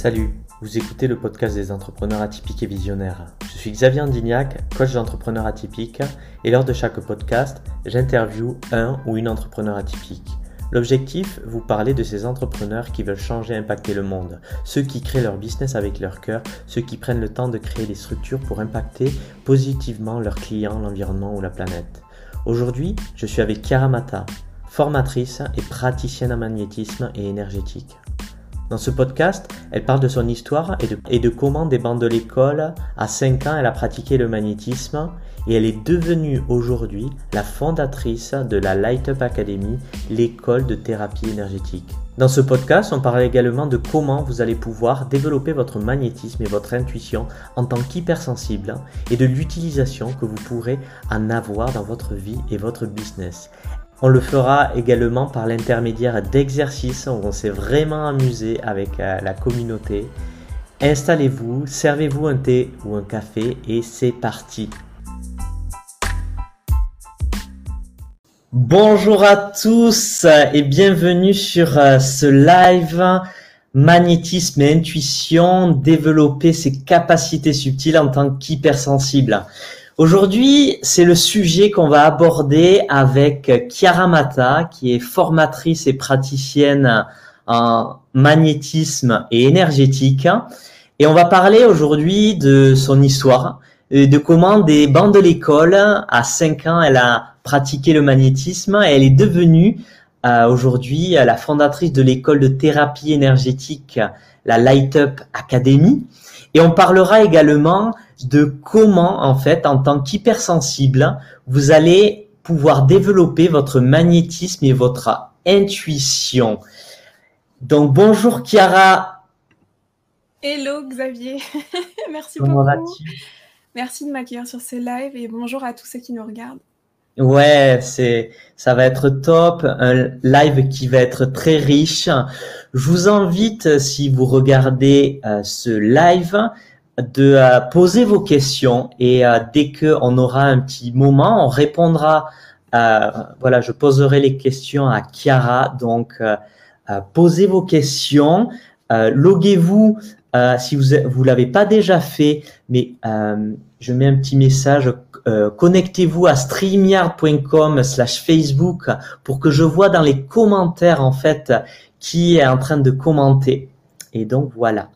Salut, vous écoutez le podcast des entrepreneurs atypiques et visionnaires. Je suis Xavier Andignac, coach d'entrepreneurs atypiques, et lors de chaque podcast, j'interviewe un ou une entrepreneur atypique. L'objectif, vous parler de ces entrepreneurs qui veulent changer et impacter le monde, ceux qui créent leur business avec leur cœur, ceux qui prennent le temps de créer des structures pour impacter positivement leurs clients, l'environnement ou la planète. Aujourd'hui, je suis avec Chiara Mata, formatrice et praticienne en magnétisme et énergétique. Dans ce podcast, elle parle de son histoire et de, comment des bandes de l'école, à 5 ans, elle a pratiqué le magnétisme et elle est devenue aujourd'hui la fondatrice de la Light Up Academy, l'école de thérapie énergétique. Dans ce podcast, on parle également de comment vous allez pouvoir développer votre magnétisme et votre intuition en tant qu'hypersensible et de l'utilisation que vous pourrez en avoir dans votre vie et votre business. On le fera également par l'intermédiaire d'exercices où on s'est vraiment amusé avec euh, la communauté. Installez-vous, servez-vous un thé ou un café et c'est parti. Bonjour à tous et bienvenue sur euh, ce live magnétisme et intuition, développer ses capacités subtiles en tant qu'hypersensible. Aujourd'hui, c'est le sujet qu'on va aborder avec Chiara Mata, qui est formatrice et praticienne en magnétisme et énergétique. Et on va parler aujourd'hui de son histoire, de comment des bancs de l'école, à 5 ans, elle a pratiqué le magnétisme et elle est devenue euh, aujourd'hui la fondatrice de l'école de thérapie énergétique, la Light Up Academy. Et on parlera également de comment, en fait, en tant qu'hypersensible, vous allez pouvoir développer votre magnétisme et votre intuition. Donc, bonjour Chiara. Hello Xavier. Merci beaucoup. Merci de m'accueillir sur ce live et bonjour à tous ceux qui nous regardent. Ouais, c'est ça va être top, un live qui va être très riche. Je vous invite, si vous regardez euh, ce live, de euh, poser vos questions et euh, dès que on aura un petit moment, on répondra. voilà, je poserai les questions à Chiara. Donc, posez vos questions, loguez-vous si vous vous l'avez pas déjà fait, mais je mets un petit message. Connectez-vous à streamyard.com/slash Facebook pour que je vois dans les commentaires en fait qui est en train de commenter. Et donc voilà.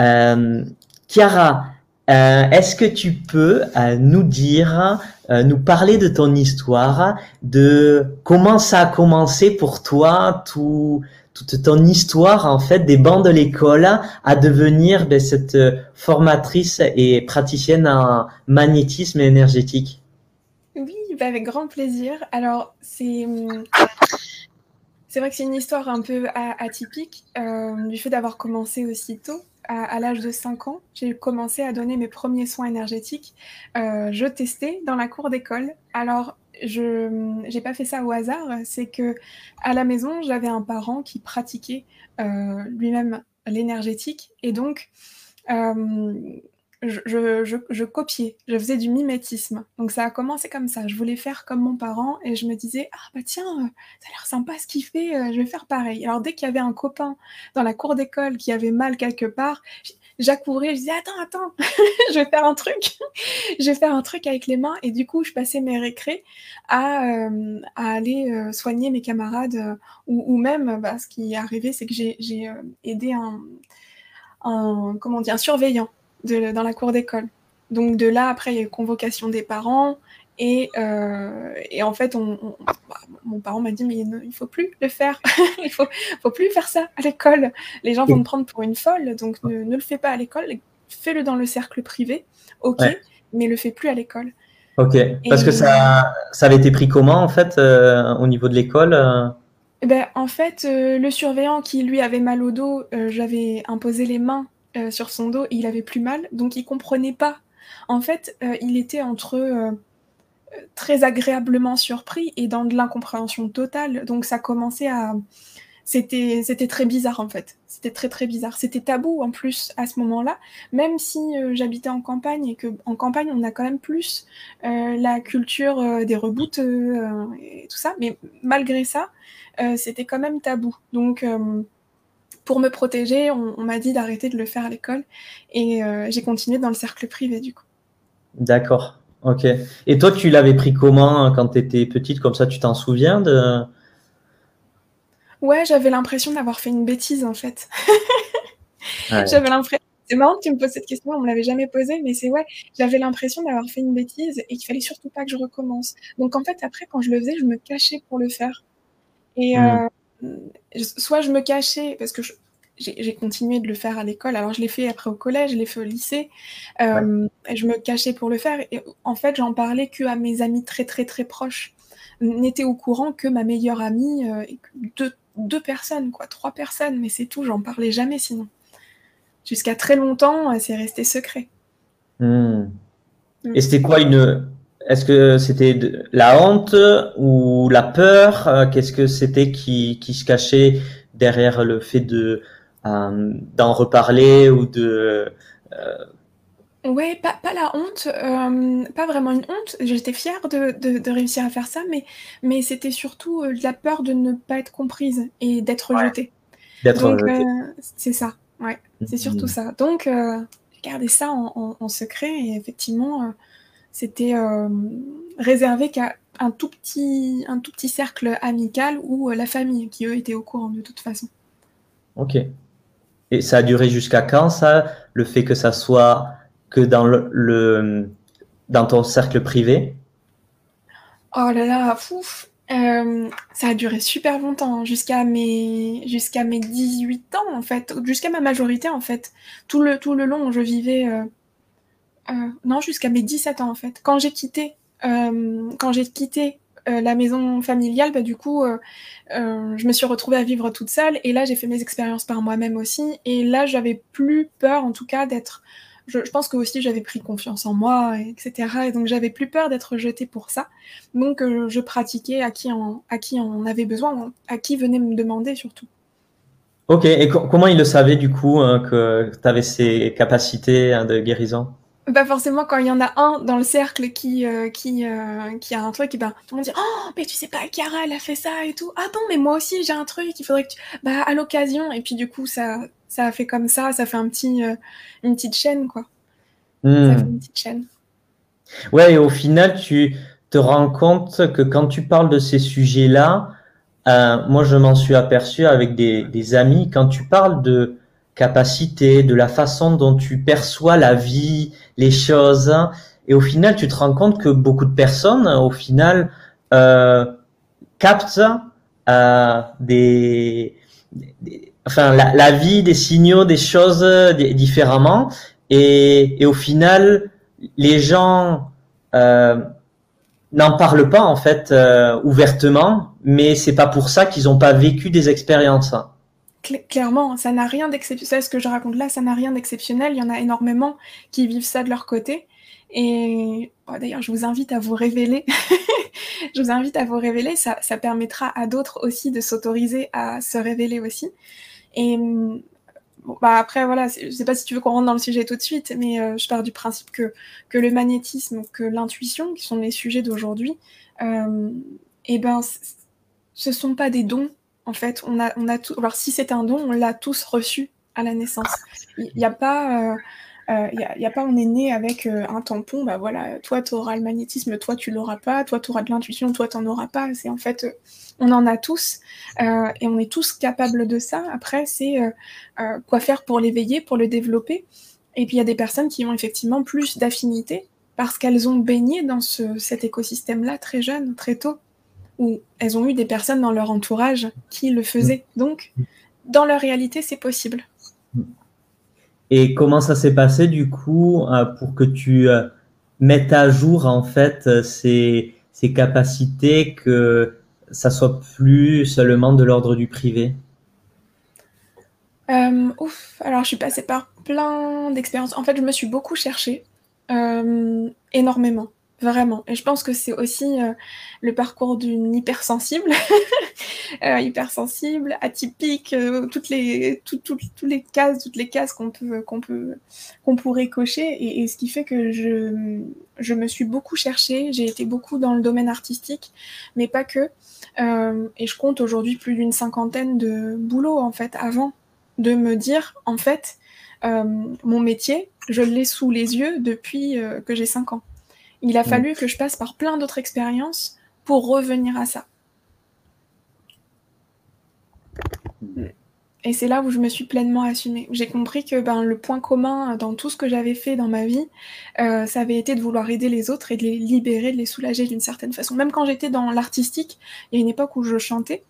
Euh, Chiara, euh, est-ce que tu peux euh, nous dire, euh, nous parler de ton histoire, de comment ça a commencé pour toi, tout, toute ton histoire en fait des bancs de l'école à devenir ben, cette formatrice et praticienne en magnétisme énergétique Oui, ben, avec grand plaisir. Alors c'est hum, c'est vrai que c'est une histoire un peu atypique euh, du fait d'avoir commencé aussitôt. À, à l'âge de 5 ans, j'ai commencé à donner mes premiers soins énergétiques. Euh, je testais dans la cour d'école. Alors, je n'ai pas fait ça au hasard. C'est que à la maison, j'avais un parent qui pratiquait euh, lui-même l'énergétique. Et donc, je, copiais, je faisais du mimétisme. Donc ça a commencé comme ça. Je voulais faire comme mon parent et je me disais ah bah tiens euh, ça a l'air sympa ce qu'il fait, euh, je vais faire pareil. Alors dès qu'il y avait un copain dans la cour d'école qui avait mal quelque part, j'accourais, je disais attends attends, je vais faire un truc, je vais faire un truc avec les mains et du coup je passais mes récrés à, euh, aller soigner mes camarades ou, même bah, ce qui est arrivé c'est que j'ai aidé un, un comment dire un surveillant dans la cour d'école. Donc de là, après, il y a eu convocation des parents. Et, euh, et en fait, on, bah, mon parent m'a dit, mais il ne faut plus le faire. il faut, faut plus faire ça à l'école. Les gens vont me prendre pour une folle. Donc ne, le fais pas à l'école. Fais-le dans le cercle privé. OK, mais le fais plus à l'école. Ok, parce que ça, ça avait été pris comment en fait euh, au niveau de l'école euh? eh ben, En fait, le surveillant qui lui avait mal au dos, j'avais imposé les mains sur son dos et il avait plus mal, donc il comprenait pas. En fait, il était entre très agréablement surpris et dans de l'incompréhension totale. Donc ça commençait à c'était c'était très bizarre en fait. C'était très très bizarre. C'était tabou en plus à ce moment-là, même si j'habitais en campagne et que en campagne on a quand même plus la culture des reboots et tout ça, mais malgré ça, c'était quand même tabou. Donc pour me protéger, on, m'a dit d'arrêter de le faire à l'école et j'ai continué dans le cercle privé du coup. D'accord, ok. Et toi, tu l'avais pris comment quand tu étais petite Comme ça, tu t'en souviens de? Ouais, j'avais l'impression d'avoir fait une bêtise en fait. J'avais l'impression. C'est marrant que tu me poses cette question, on me l'avait jamais posée, mais c'est ouais, j'avais l'impression d'avoir fait une bêtise et qu'il fallait surtout pas que je recommence. Donc en fait, après, quand je le faisais, je me cachais pour le faire. Et hmm. euh, soit je me cachais parce que j'ai continué de le faire à l'école. Alors je l'ai fait après au collège, je l'ai fait au lycée. Euh, je me cachais pour le faire. Et en fait, j'en parlais que à mes amis très très très proches. N'était au courant que ma meilleure amie euh, deux, deux personnes, quoi, trois personnes, mais c'est tout. J'en parlais jamais sinon jusqu'à très longtemps, euh, c'est resté secret. Hmm. Mm. Et c'était quoi une. Est-ce que c'était la honte ou la peur? Qu'est-ce que c'était qui, qui, se cachait derrière le fait de d'en reparler ou de Ouais, pas, pas la honte, pas vraiment une honte. J'étais fière de, de, réussir à faire ça, mais, mais c'était surtout la peur de ne pas être comprise et d'être rejetée. D'être rejetée. c'est ça. Ouais, c'est surtout mm. ça. Donc, euh, j'ai gardé ça en, secret et effectivement, euh, c'était euh, réservé qu'à un tout petit, un tout petit cercle amical ou la famille qui eux étaient au courant de toute façon. Ok. Et ça a duré jusqu'à quand ça, le fait que ça soit que dans le, dans ton cercle privé? Oh là là, fouf euh, ça a duré super longtemps, jusqu'à mes jusqu'à mes 18 ans en fait, jusqu'à ma majorité en fait. Tout le tout le long, je vivais euh, euh, non, jusqu'à mes 17 ans en fait. Quand j'ai quitté quand j'ai quitté la maison familiale, bah, du coup, je me suis retrouvée à vivre toute seule et là j'ai fait mes expériences par moi-même aussi et là j'avais plus peur en tout cas d'être je, pense que aussi j'avais pris confiance en moi, etc. Et donc j'avais plus peur d'être jetée pour ça. Donc euh, je pratiquais à qui, on, à qui on avait besoin, à qui venait me demander surtout. Ok, et comment il le savait du coup hein, que tu avais ces capacités hein, de guérison? Bah forcément quand il y en a un dans le cercle qui euh, qui euh, qui a un truc et ben tout le monde dit oh mais tu sais pas Chiara elle a fait ça et tout ah bon mais moi aussi j'ai un truc il faudrait que tu bah à l'occasion et puis du coup ça ça a fait comme ça, ça fait un petit, euh, une petite chaîne, quoi. Ça hmm. fait une petite chaîne. Ouais, et au final, tu te rends compte que quand tu parles de ces sujets-là, moi, je m'en suis aperçu avec des, amis, quand tu parles de capacité, de la façon dont tu perçois la vie, les choses, et au final, tu te rends compte que beaucoup de personnes, au final, euh, captent des, enfin la, vie, des signaux, des choses différemment. Et, au final, les gens euh, n'en parlent pas en fait euh, ouvertement, mais c'est pas pour ça qu'ils n'ont pas vécu des expériences. Clairement, ça n'a rien d'exceptionnel. Ce que je raconte là, ça n'a rien d'exceptionnel. Il y en a énormément qui vivent ça de leur côté. Et oh, d'ailleurs, je vous invite à vous révéler. je vous invite à vous révéler. Ça, permettra à d'autres aussi de s'autoriser à se révéler aussi. Et bah après, voilà, je sais pas si tu veux qu'on rentre dans le sujet tout de suite, mais euh, je pars du principe que, le magnétisme, que l'intuition, qui sont les sujets d'aujourd'hui, euh, eh ben, ce sont pas des dons, en fait. On a, on a tout, alors si c'est un don, on l'a tous reçu à la naissance. Il n'y a pas. Euh, il euh, n'y a, pas on est né avec euh, un tampon, bah voilà, toi tu auras le magnétisme, toi tu l'auras pas, toi tu auras de l'intuition, toi tu n'en auras pas. C'est en fait, on en a tous et on est tous capables de ça. Après, c'est quoi faire pour l'éveiller, pour le développer. Et puis il y a des personnes qui ont effectivement plus d'affinité parce qu'elles ont baigné dans ce, cet écosystème-là très jeune, très tôt, où elles ont eu des personnes dans leur entourage qui le faisaient. Donc, dans leur réalité, c'est possible. Et comment ça s'est passé du coup euh, pour que tu euh, mettes à jour en fait euh, ces, ces capacités, que ça soit plus seulement de l'ordre du privé? Ouf, alors je suis passée par plein d'expériences. En fait, je me suis beaucoup cherchée, énormément. Vraiment. Et je pense que c'est aussi euh, le parcours d'une hypersensible, euh, hypersensible, atypique, euh, toutes les, les cases, toutes les cases qu'on peut, qu'on peut, qu'on pourrait cocher. Et, ce qui fait que je, je me suis beaucoup cherchée. J'ai été beaucoup dans le domaine artistique, mais pas que. et je compte aujourd'hui plus d'une cinquantaine de boulots en fait avant de me dire, en fait, mon métier, je l'ai sous les yeux depuis que j'ai 5 ans. Il a mm. fallu que je passe par plein d'autres expériences pour revenir à ça. Et c'est là où je me suis pleinement assumée. J'ai compris que ben, le point commun dans tout ce que j'avais fait dans ma vie, euh, ça avait été de vouloir aider les autres et de les libérer, de les soulager d'une certaine façon. Même quand j'étais dans l'artistique, il y a une époque où je chantais,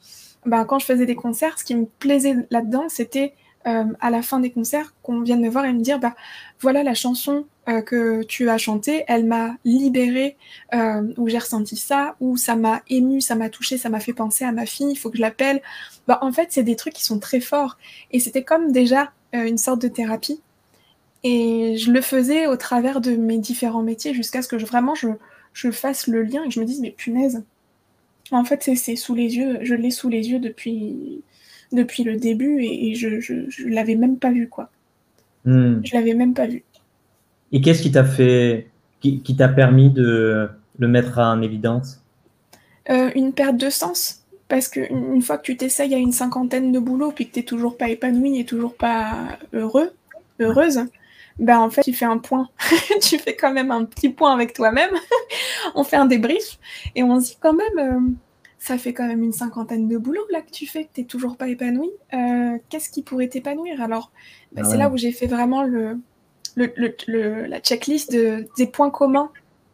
ben, quand je faisais des concerts, ce qui me plaisait là-dedans, c'était euh, à la fin des concerts qu'on vienne me voir et me dire bah voilà la chanson euh, que tu as chantée, elle m'a libérée euh, ou j'ai ressenti ça ou ça m'a ému, ça m'a touché, ça m'a fait penser à ma fille, il faut que je l'appelle. Bah en fait c'est des trucs qui sont très forts et c'était comme déjà une sorte de thérapie et je le faisais au travers de mes différents métiers jusqu'à ce que je, vraiment je, je fasse le lien et que je me dise mais punaise en fait c'est sous les yeux, je l'ai sous les yeux depuis depuis le début et, je, je, l'avais même pas vu quoi. Hmm. Je l'avais même pas vu. Et qu'est-ce qui t'a fait, qui, t'a permis de le mettre en évidence? Euh, Une perte de sens. Parce qu'une une fois que tu t'essayes à une cinquantaine de boulots, puis que tu n'es toujours pas épanoui et toujours pas heureux, heureuse, ben en fait, tu fais un point. tu fais quand même un petit point avec toi-même. on fait un débrief et on se dit quand même, euh, ça fait quand même une cinquantaine de boulots là que tu fais, que tu n'es toujours pas épanoui. Euh, qu'est-ce qui pourrait t'épanouir? Alors, bah, ah c'est là où j'ai fait vraiment le, la checklist des points communs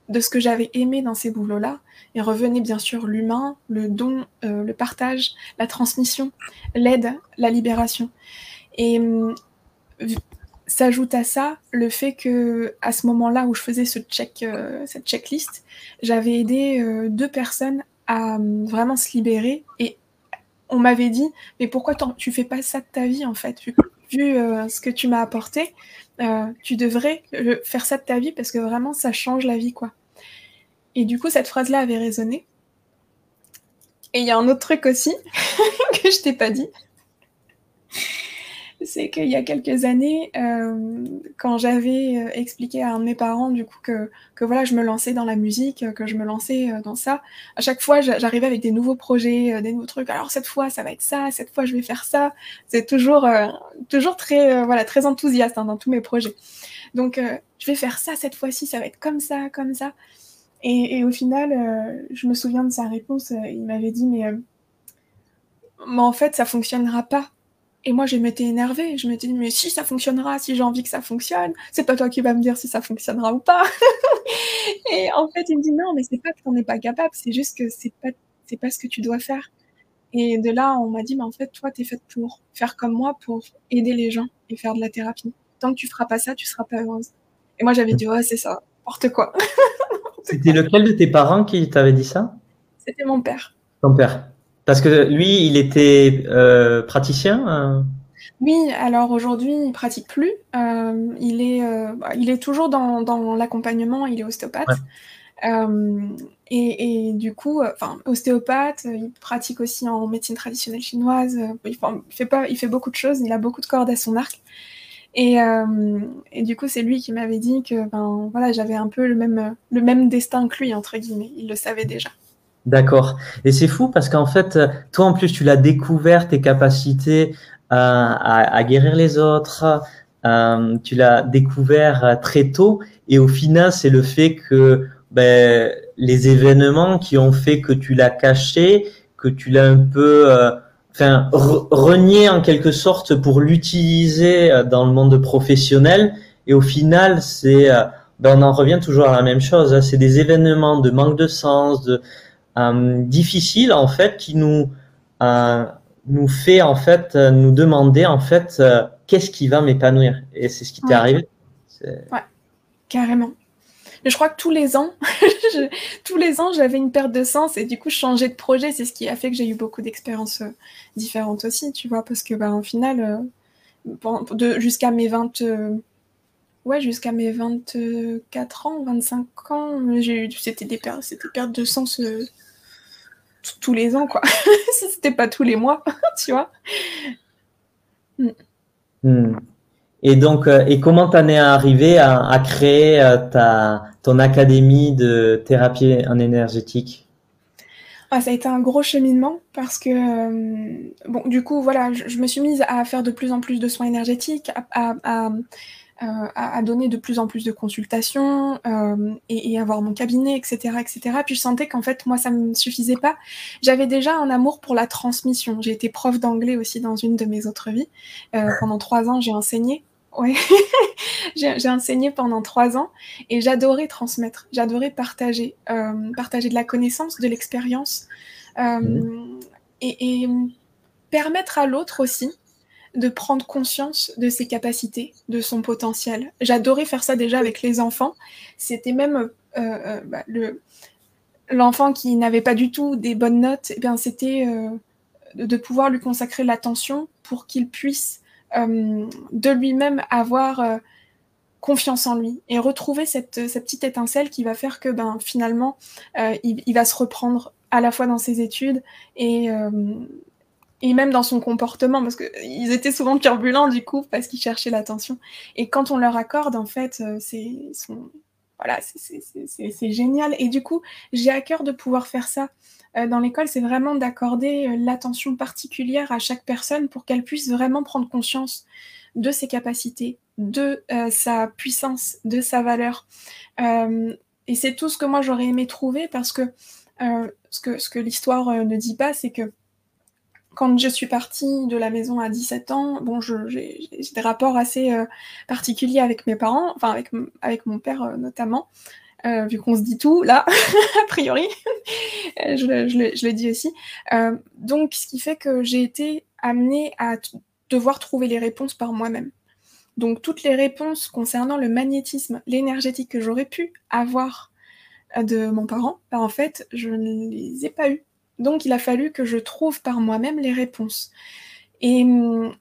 de ce que j'avais aimé dans ces boulots-là. Et revenait bien sûr l'humain, le don, euh, le partage, la transmission, l'aide, la libération. Et hum, s'ajoute à ça le fait que à ce moment-là où je faisais ce check, euh, cette checklist, j'avais aidé deux personnes à euh, vraiment se libérer. Et on m'avait dit, mais pourquoi tu fais pas ça de ta vie en fait? Vu, euh, ce que tu m'as apporté, euh, tu devrais faire ça de ta vie parce que vraiment ça change la vie quoi. Et du coup cette phrase-là avait résonné. Et il y a un autre truc aussi que je t'ai pas dit c'est qu'il y a quelques années, euh, quand j'avais euh, expliqué à un de mes parents, du coup, que, que voilà, je me lançais dans la musique, que je me lançais euh, dans ça, à chaque fois, j'arrivais avec des nouveaux projets, des nouveaux trucs. Alors cette fois, ça va être ça, cette fois, je vais faire ça. C'est toujours, toujours très, voilà, très enthousiaste hein, dans tous mes projets. Donc, je vais faire ça cette fois-ci, ça va être comme ça, comme ça. Et, et au final, je me souviens de sa réponse. il m'avait dit, mais, mais en fait, ça fonctionnera pas et moi, je m'étais énervée. Je me dit, mais si ça fonctionnera, si j'ai envie que ça fonctionne, c'est pas toi qui vas me dire si ça fonctionnera ou pas. et en fait, il me dit, non, mais c'est pas que t'en es pas capable, c'est juste que c'est pas, c'est pas ce que tu dois faire. Et de là, on m'a dit, mais en fait, toi, t'es faite pour faire comme moi, pour aider les gens et faire de la thérapie. Tant que tu feras pas ça, tu seras pas heureuse. Et moi, j'avais dit, ouais, c'est ça, n'importe quoi. C'était lequel de tes parents qui t'avait dit ça? C'était mon père. Ton père parce que lui, il était euh, praticien hein? Oui, alors aujourd'hui, il pratique plus. Euh, il, est, euh, il est toujours dans, dans l'accompagnement, il est ostéopathe. Et, du coup, enfin, ostéopathe, il pratique aussi en médecine traditionnelle chinoise. Il, fait pas, il fait beaucoup de choses, il a beaucoup de cordes à son arc. Et, et du coup, c'est lui qui m'avait dit que ben, voilà, j'avais un peu le même, le même destin que lui, entre guillemets. Il le savait déjà. D'accord. Et c'est fou parce qu'en fait, toi en plus, tu l'as découvert, tes capacités à, guérir les autres, euh, tu l'as découvert très tôt. Et au final, c'est le fait que ben, les événements qui ont fait que tu l'as caché, que tu l'as un peu euh, enfin, renié en quelque sorte pour l'utiliser euh, dans le monde professionnel. Et au final, c'est, ben, on en revient toujours à la même chose. Hein. c'est des événements de manque de sens, de euh, difficile en fait qui nous euh, nous fait en fait euh, nous demander en fait qu'est-ce qui va m'épanouir et c'est ce qui t'est arrivé. Ouais, carrément. Je crois que tous les ans, tous les ans, j'avais une perte de sens et du coup, changer de projet, c'est ce qui a fait que j'ai eu beaucoup d'expériences différentes aussi, tu vois, parce que, bah, au final, jusqu'à mes 20, ouais, jusqu'à mes 24 ans, 25 ans, c'était des pertes, c'était pertes de sens tous les ans, quoi. si c'était pas tous les mois, tu vois. Hmm. Hmm. Et donc, euh, et comment t'en es arrivé à, créer euh, ta, ton académie de thérapie en énergétique? Ah, ça a été un gros cheminement parce que, euh, bon, du coup, voilà, je, me suis mise à faire de plus en plus de soins énergétiques, à, à, donner de plus en plus de consultations euh, et, et, avoir mon cabinet, etc., etc. Puis je sentais qu'en fait, moi, ça me suffisait pas. J'avais déjà un amour pour la transmission. J'ai été prof d'anglais aussi dans une de mes autres vies. Euh, pendant trois ans, j'ai enseigné. Ouais, j'ai enseigné pendant trois ans et j'adorais transmettre, j'adorais partager, euh, partager de la connaissance, de l'expérience euh, mmh. et, et, permettre à l'autre aussi de prendre conscience de ses capacités, de son potentiel. J'adorais faire ça déjà avec les enfants. C'était même euh, euh, bah, le l'enfant qui n'avait pas du tout des bonnes notes. Eh bien, c'était euh, de pouvoir lui consacrer l'attention pour qu'il puisse de lui-même avoir confiance en lui et retrouver cette, cette, petite étincelle qui va faire que ben finalement il, il, va se reprendre à la fois dans ses études et, et même dans son comportement, parce qu'ils étaient souvent turbulents du coup, parce qu'ils cherchaient l'attention. Et quand on leur accorde, en fait, euh, c'est voilà, c'est génial. Et du coup, j'ai à cœur de pouvoir faire ça euh, dans l'école, c'est vraiment d'accorder euh, l'attention particulière à chaque personne pour qu'elle puisse vraiment prendre conscience de ses capacités, de sa puissance, de sa valeur. et c'est tout ce que moi j'aurais aimé trouver parce que ce que, ce que l'histoire ne dit pas, c'est que quand je suis partie de la maison à 17 ans, bon, j'ai des rapports assez euh, particuliers avec mes parents, enfin avec, avec mon père euh, notamment, euh, vu qu'on se dit tout là, a priori, je, le, dis aussi. donc, ce qui fait que j'ai été amenée à devoir trouver les réponses par moi-même. Donc, toutes les réponses concernant le magnétisme, l'énergétique que j'aurais pu avoir de mon parent, bah, en fait, je ne les ai pas eues. Donc il a fallu que je trouve par moi-même les réponses. Et hum,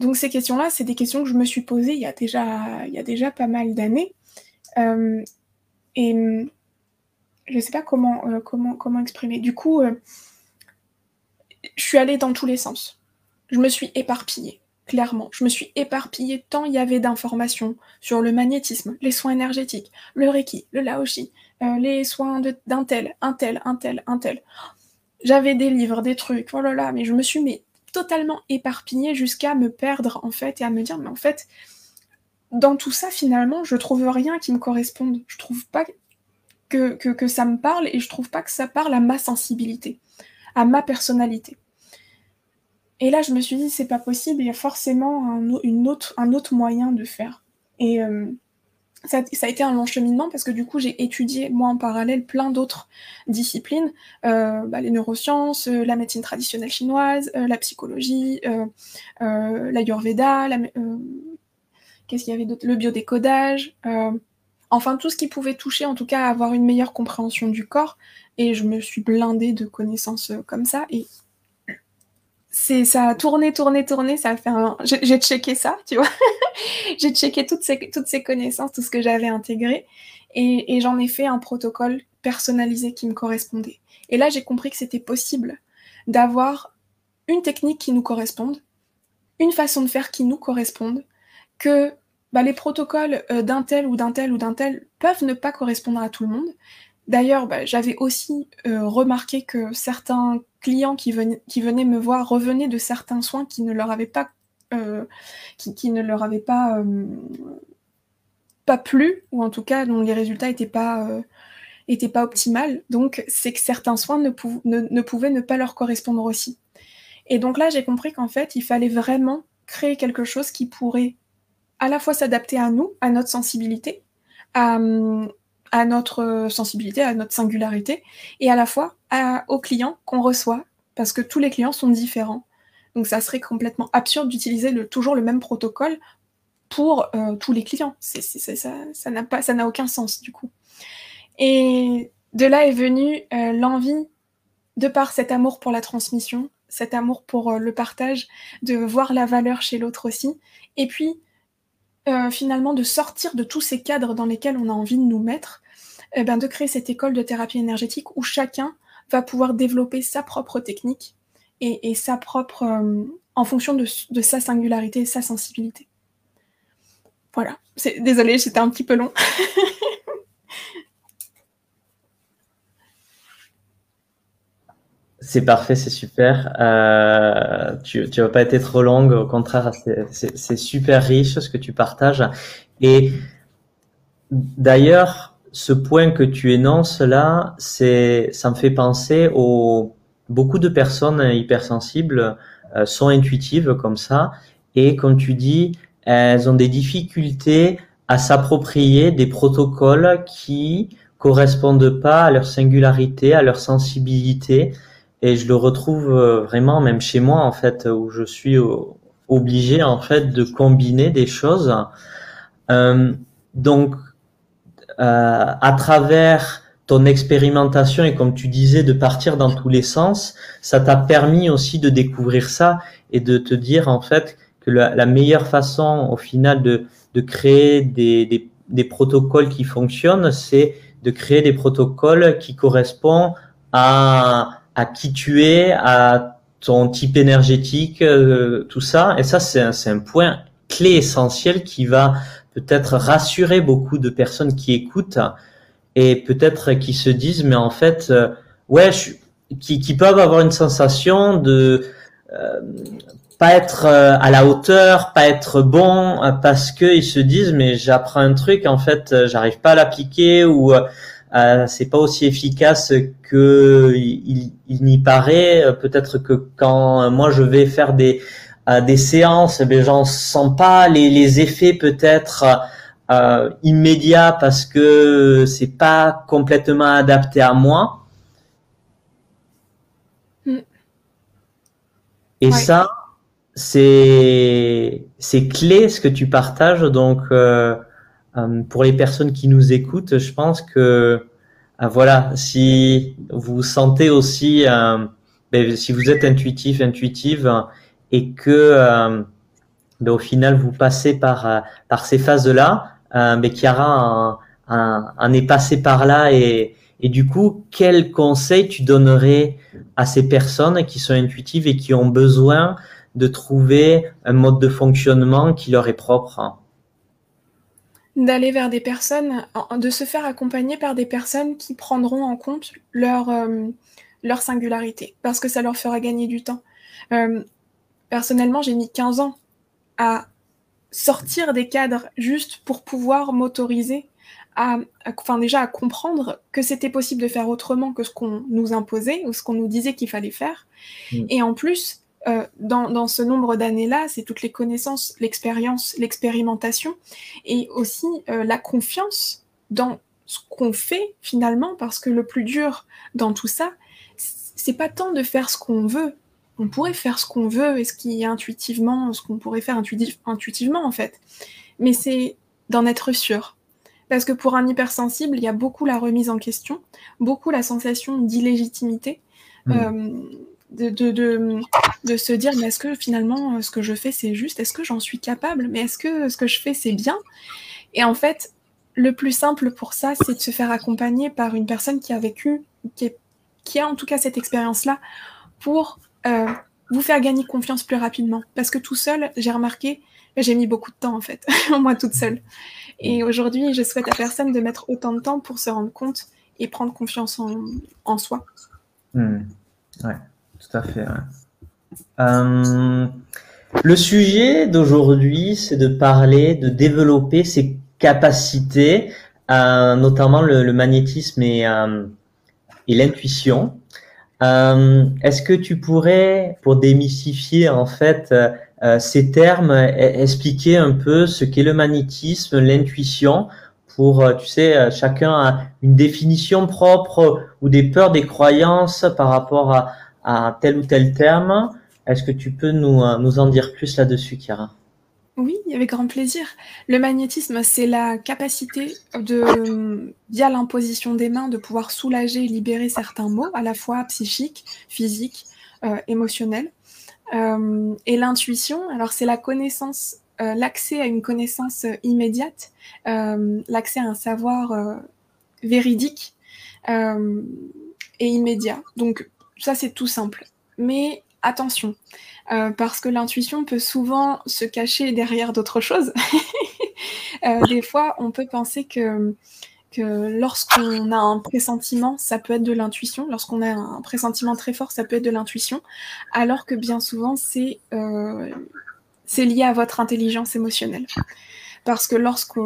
donc ces questions-là, c'est des questions que je me suis posées il y a déjà, il y a déjà pas mal d'années. Euh, et hum, je ne sais pas comment, euh, comment, comment exprimer. Du coup, euh, je suis allée dans tous les sens. Je me suis éparpillée, clairement. Je me suis éparpillée tant il y avait d'informations sur le magnétisme, les soins énergétiques, le Reiki, le Laoshi, les soins d'un tel, un tel, un tel, un tel. J'avais des livres, des trucs, oh là là, mais je me suis totalement éparpillée jusqu'à me perdre en fait et à me dire, mais en fait, dans tout ça, finalement, je trouve rien qui me corresponde. Je trouve pas que, que, ça me parle et je trouve pas que ça parle à ma sensibilité, à ma personnalité. Et là, je me suis dit, c'est pas possible, il y a forcément un, une autre, un autre moyen de faire. Et, euh, ça, a été un long cheminement parce que du coup j'ai étudié moi en parallèle plein d'autres disciplines, euh, bah, les neurosciences, euh, la médecine traditionnelle chinoise, euh, la psychologie, l'ayurveda, la, qu'est-ce qu'il y avait d'autre, le biodécodage, enfin tout ce qui pouvait toucher en tout cas à avoir une meilleure compréhension du corps. Et je me suis blindée de connaissances comme ça. Et c'est ça a tourné, tourné, tourné, ça a fait un... J'ai checké ça, tu vois. j'ai checké toutes ces, toutes ces connaissances, tout ce que j'avais intégré, et, j'en ai fait un protocole personnalisé qui me correspondait. Et là, j'ai compris que c'était possible d'avoir une technique qui nous corresponde, une façon de faire qui nous corresponde, que bah, les protocoles euh, d'un tel ou d'un tel ou d'un tel peuvent ne pas correspondre à tout le monde. D'ailleurs, bah, j'avais aussi euh, remarqué que certains clients qui venaient, me voir revenaient de certains soins qui ne leur avaient pas, euh, qui, ne leur avaient pas, euh, pas plu, ou en tout cas dont les résultats n'étaient pas, étaient pas optimales. Donc c'est que certains soins ne, ne, pouvaient ne pas leur correspondre aussi. Et donc là, j'ai compris qu'en fait, il fallait vraiment créer quelque chose qui pourrait à la fois s'adapter à nous, à notre sensibilité, à, à notre sensibilité, à notre singularité, et à la fois aux clients qu'on reçoit, parce que tous les clients sont différents. Donc ça serait complètement absurde d'utiliser le, toujours le même protocole pour euh, tous les clients. ça n'a pas, ça n'a aucun sens du coup. Et de là est venue euh, l'envie, de par cet amour pour la transmission, cet amour pour euh, le partage, de voir la valeur chez l'autre aussi, et puis finalement de sortir de tous ces cadres dans lesquels on a envie de nous mettre, eh ben, de créer cette école de thérapie énergétique où chacun va pouvoir développer sa propre technique et, sa propre, euh, en fonction de, sa singularité et sa sensibilité. Voilà. Désolée, c'était un petit peu long. C'est parfait, c'est super. Euh, tu, tu vas pas être trop longue, au contraire, c'est super riche ce que tu partages. Et d'ailleurs, ce point que tu énonces là, c'est, ça me fait penser aux beaucoup de personnes hypersensibles euh, sont intuitives comme ça, et comme tu dis, elles ont des difficultés à s'approprier des protocoles qui correspondent pas à leur singularité, à leur sensibilité. Et je le retrouve euh, vraiment même chez moi en fait, où je suis obligé en fait de combiner des choses. Euh, donc, euh, à travers ton expérimentation et comme tu disais de partir dans tous les sens, ça t'a permis aussi de découvrir ça et de te dire en fait que la, la meilleure façon au final de, de créer des, des, des protocoles qui fonctionnent, c'est de créer des protocoles qui correspondent à, à qui tu es, à ton type énergétique, euh, tout ça. Et ça, c'est un, point clé essentiel qui va peut-être rassurer beaucoup de personnes qui écoutent et peut-être qui se disent, mais en fait, euh, ouais, qui, peuvent avoir une sensation de euh, pas être à la hauteur, pas être bon, parce que ils se disent, mais j'apprends un truc, en fait, j'arrive pas à l'appliquer ou euh, c'est pas aussi efficace que il, il n'y paraît. Peut-être que quand moi je vais faire des des séances, ben j'en sens pas les, les effets peut-être euh, immédiats parce que c'est pas complètement adapté à moi. Mm. Et ça, c'est c'est clé ce que tu partages. Donc euh, euh, pour les personnes qui nous écoutent, je pense que euh, voilà, si vous sentez aussi, ben, si vous êtes intuitif, intuitive et que euh, ben, au final vous passez par euh, ces phases là, euh, ben, Chiara un, un, est passé par là et et du coup, quel conseil tu donnerais à ces personnes qui sont intuitives et qui ont besoin de trouver un mode de fonctionnement qui leur est propre? D'aller vers des personnes, de se faire accompagner par des personnes qui prendront en compte leur, euh, leur singularité, parce que ça leur fera gagner du temps. Euh, Personnellement, j'ai mis 15 ans à sortir des cadres juste pour pouvoir m'autoriser à, enfin déjà à comprendre que c'était possible de faire autrement que ce qu'on nous imposait ou ce qu'on nous disait qu'il fallait faire. Mm. Et en plus, euh, dans, dans, ce nombre d'années-là, c'est toutes les connaissances, l'expérience, l'expérimentation et aussi euh, la confiance dans ce qu'on fait finalement, parce que le plus dur dans tout ça, c'est pas tant de faire ce qu'on veut, on pourrait faire ce qu'on veut et ce qui est intuitivement, ce qu'on pourrait faire intuitivement en fait. Mais c'est d'en être sûr. Parce que pour un hypersensible, il y a beaucoup la remise en question, beaucoup la sensation d'illégitimité, mmh. euh, de, de, de, se dire, mais est-ce que finalement ce que je fais c'est juste? Est-ce que j'en suis capable? Mais est-ce que ce que je fais c'est bien? Et en fait, le plus simple pour ça, c'est de se faire accompagner par une personne qui a vécu, qui, qui a en tout cas cette expérience-là, pour euh, vous faire gagner confiance plus rapidement. Parce que tout seul, j'ai remarqué, j'ai mis beaucoup de temps en fait, moi toute seule. Et aujourd'hui, je souhaite à personne de mettre autant de temps pour se rendre compte et prendre confiance en, en soi. Hmm. Ouais, tout à fait. Euh, le sujet d'aujourd'hui, c'est de parler, de développer ses capacités, euh, notamment le, magnétisme et, euh, et l'intuition. Est-ce que tu pourrais, pour démystifier en fait ces termes, e-, expliquer un peu ce qu'est le magnétisme, l'intuition, pour, tu sais, chacun a une définition propre ou des peurs, des croyances par rapport à, à tel ou tel terme. Est-ce que tu peux nous, nous en dire plus là-dessus, Chiara? Oui, avec grand plaisir. Le magnétisme, c'est la capacité de, via l'imposition des mains, de pouvoir soulager et libérer certains maux, à la fois psychiques, physiques, euh, émotionnels. Euh, et l'intuition, alors c'est la connaissance, euh, l'accès à une connaissance immédiate, euh, l'accès à un savoir euh, véridique euh, et immédiat. Donc ça, c'est tout simple. Mais attention, euh, parce que l'intuition peut souvent se cacher derrière d'autres choses. euh, des fois, on peut penser que lorsqu'on a un pressentiment, ça peut être de l'intuition. Lorsqu'on a un pressentiment très fort, ça peut être de l'intuition. Alors que bien souvent, c'est euh, lié à votre intelligence émotionnelle. Parce que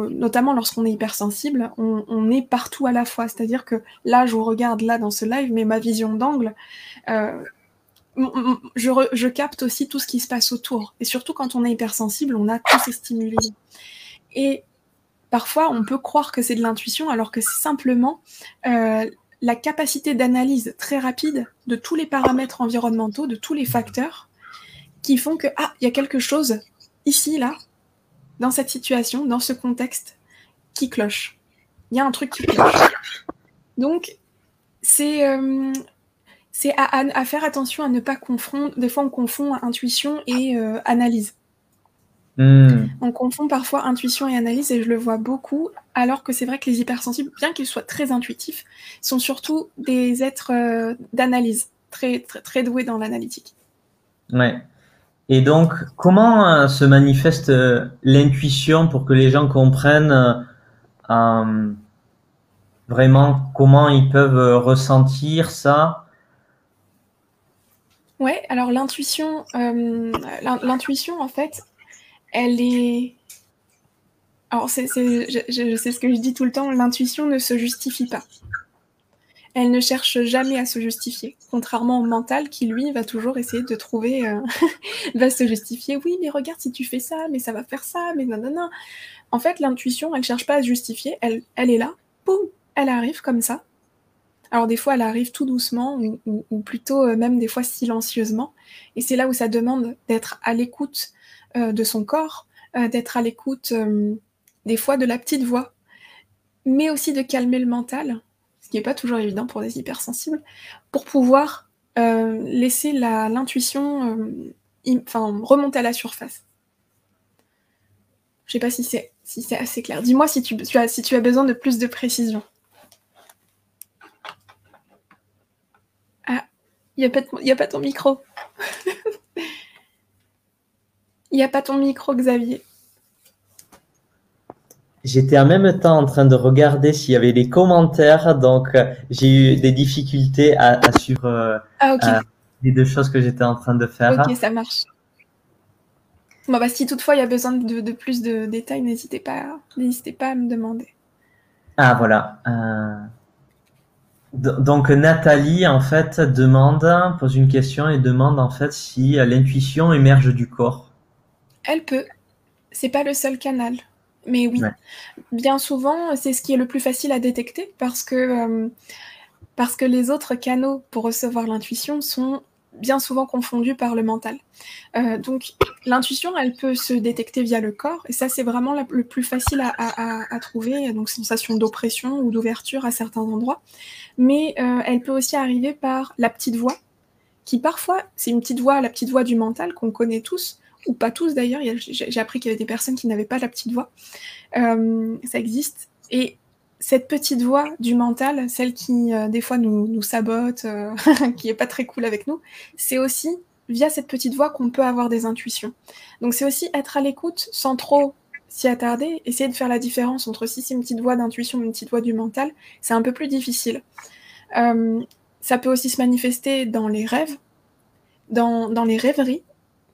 notamment lorsqu'on est hypersensible, on, est partout à la fois. C'est-à-dire que là, je vous regarde là dans ce live, mais ma vision d'angle, euh, je, je, capte aussi tout ce qui se passe autour. Et surtout quand on est hypersensible, on a tous ces stimuli. Et parfois, on peut croire que c'est de l'intuition, alors que c'est simplement euh, la capacité d'analyse très rapide de tous les paramètres environnementaux, de tous les facteurs, qui font que, ah, il y a quelque chose ici, là, dans cette situation, dans ce contexte, qui cloche. Il y a un truc qui cloche. Donc, c'est euh, c'est à, faire attention à ne pas confondre. Des fois, on confond intuition et euh, analyse. Hmm. On confond parfois intuition et analyse et je le vois beaucoup, alors que c'est vrai que les hypersensibles, bien qu'ils soient très intuitifs, sont surtout des êtres euh, d'analyse, très, très, très doués dans l'analytique. Ouais. Et donc, comment euh, se manifeste l'intuition pour que les gens comprennent vraiment comment ils peuvent ressentir ça? Ouais, alors l'intuition, euh, l'intuition en fait, elle est. Alors c'est, je, sais ce que je dis tout le temps, l'intuition ne se justifie pas. Elle ne cherche jamais à se justifier, contrairement au mental qui lui va toujours essayer de trouver, euh, va se justifier. Oui, mais regarde si tu fais ça, mais ça va faire ça, mais non non non. En fait, l'intuition, elle cherche pas à se justifier, elle, elle est là, boum, elle arrive comme ça, alors des fois, elle arrive tout doucement ou, plutôt euh, même des fois silencieusement. Et c'est là où ça demande d'être à l'écoute euh, de son corps, d'être à l'écoute des fois de la petite voix, mais aussi de calmer le mental, qui n'est pas toujours évident pour des hypersensibles, pour pouvoir laisser l'intuition enfin, remonter à la surface. Je sais pas si c'est si assez clair. Dis-moi si tu, as, si tu as besoin de plus de précision. Il n'y a, pas ton micro. Il n'y a pas ton micro, Xavier. J'étais en même temps en train de regarder s'il y avait des commentaires, donc euh, j'ai eu des difficultés à, suivre euh, ah, euh, les deux choses que j'étais en train de faire. Ok, ça marche. Bon, bah, si toutefois il y a besoin de, plus de détails, n'hésitez pas, n'hésitez pas à me demander. Ah voilà. Donc Nathalie en fait demande, pose une question et demande en fait si l'intuition émerge du corps. Elle peut. C'est pas le seul canal, mais oui. Bien souvent, c'est ce qui est le plus facile à détecter parce que euh, parce que les autres canaux pour recevoir l'intuition sont bien souvent confondu par le mental. Euh, donc l'intuition, elle peut se détecter via le corps, et ça c'est vraiment le plus facile à, trouver, donc sensation d'oppression ou d'ouverture à certains endroits. Mais euh, elle peut aussi arriver par la petite voix, qui parfois, c'est une petite voix, la petite voix du mental qu'on connaît tous, ou pas tous d'ailleurs, j'ai appris qu'il y avait des personnes qui n'avaient pas la petite voix. Euh, ça existe. Et cette petite voix du mental, celle qui euh, des fois nous, sabote, euh, qui est pas très cool avec nous, c'est aussi via cette petite voix qu'on peut avoir des intuitions. Donc c'est aussi être à l'écoute sans trop s'y attarder, essayer de faire la différence entre si c'est une petite voix d'intuition ou une petite voix du mental, c'est un peu plus difficile. Ça peut aussi se manifester dans les rêves, dans, les rêveries,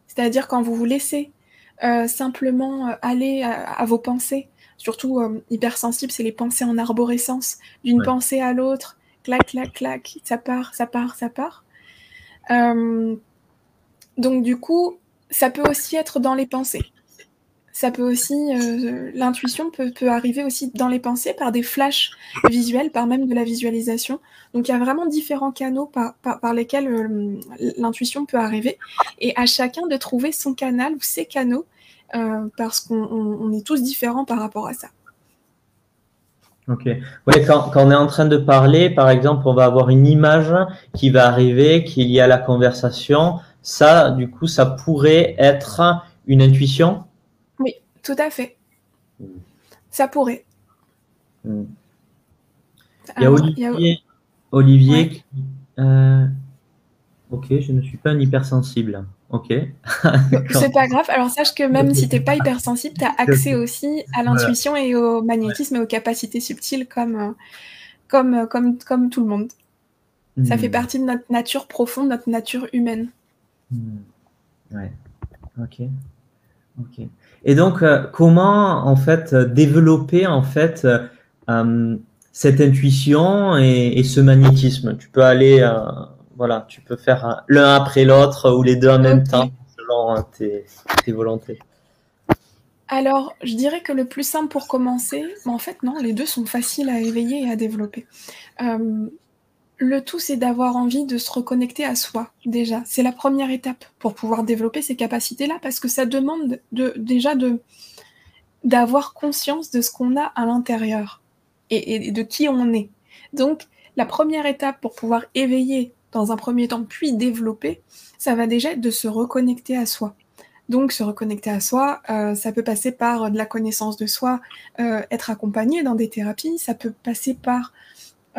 c'est-à-dire quand vous vous laissez simplement aller à vos pensées, surtout euh, hypersensible, c'est les pensées en arborescence, d'une pensée à l'autre, clac, clac, clac, ça part, ça part, ça part. Euh, donc du coup, ça peut aussi être dans les pensées. Ça peut aussi, euh, l'intuition peut, arriver aussi dans les pensées par des flashs visuels, par même de la visualisation. Donc il y a vraiment différents canaux par, lesquels l'intuition peut arriver. Et à chacun de trouver son canal ou ses canaux euh, parce qu'on est tous différents par rapport à ça. Ok. Ouais, quand, on est en train de parler, par exemple, on va avoir une image qui va arriver, qui est liée à la conversation. Ça, du coup, ça pourrait être une intuition? Tout à fait. Ça pourrait. Hmm. Il y a Olivier, Olivier qui, euh, Ok, je ne suis pas un hypersensible. Ok. c'est pas grave. Alors sache que même si tu n'es pas hypersensible, tu as accès aussi à l'intuition et au magnétisme et aux capacités subtiles comme, euh, comme, euh, comme, comme tout le monde. Ça fait hmm. partie de notre nature profonde, notre nature humaine. Hmm. Ouais. Ok. Et donc, euh, comment en fait développer en fait cette intuition et, ce magnétisme? Tu peux aller voilà, tu peux faire l'un après l'autre ou les deux en même temps selon euh, tes, volontés. Alors, je dirais que le plus simple pour commencer, mais en fait non, les deux sont faciles à éveiller et à développer. Euh, le tout, c'est d'avoir envie de se reconnecter à soi, déjà. C'est la première étape pour pouvoir développer ces capacités-là, parce que ça demande de, déjà d'avoir conscience de ce qu'on a à l'intérieur et, de qui on est. Donc, la première étape pour pouvoir éveiller dans un premier temps, puis développer, ça va déjà être de se reconnecter à soi. Donc se reconnecter à soi, euh, ça peut passer par de la connaissance de soi, euh, être accompagné dans des thérapies, ça peut passer par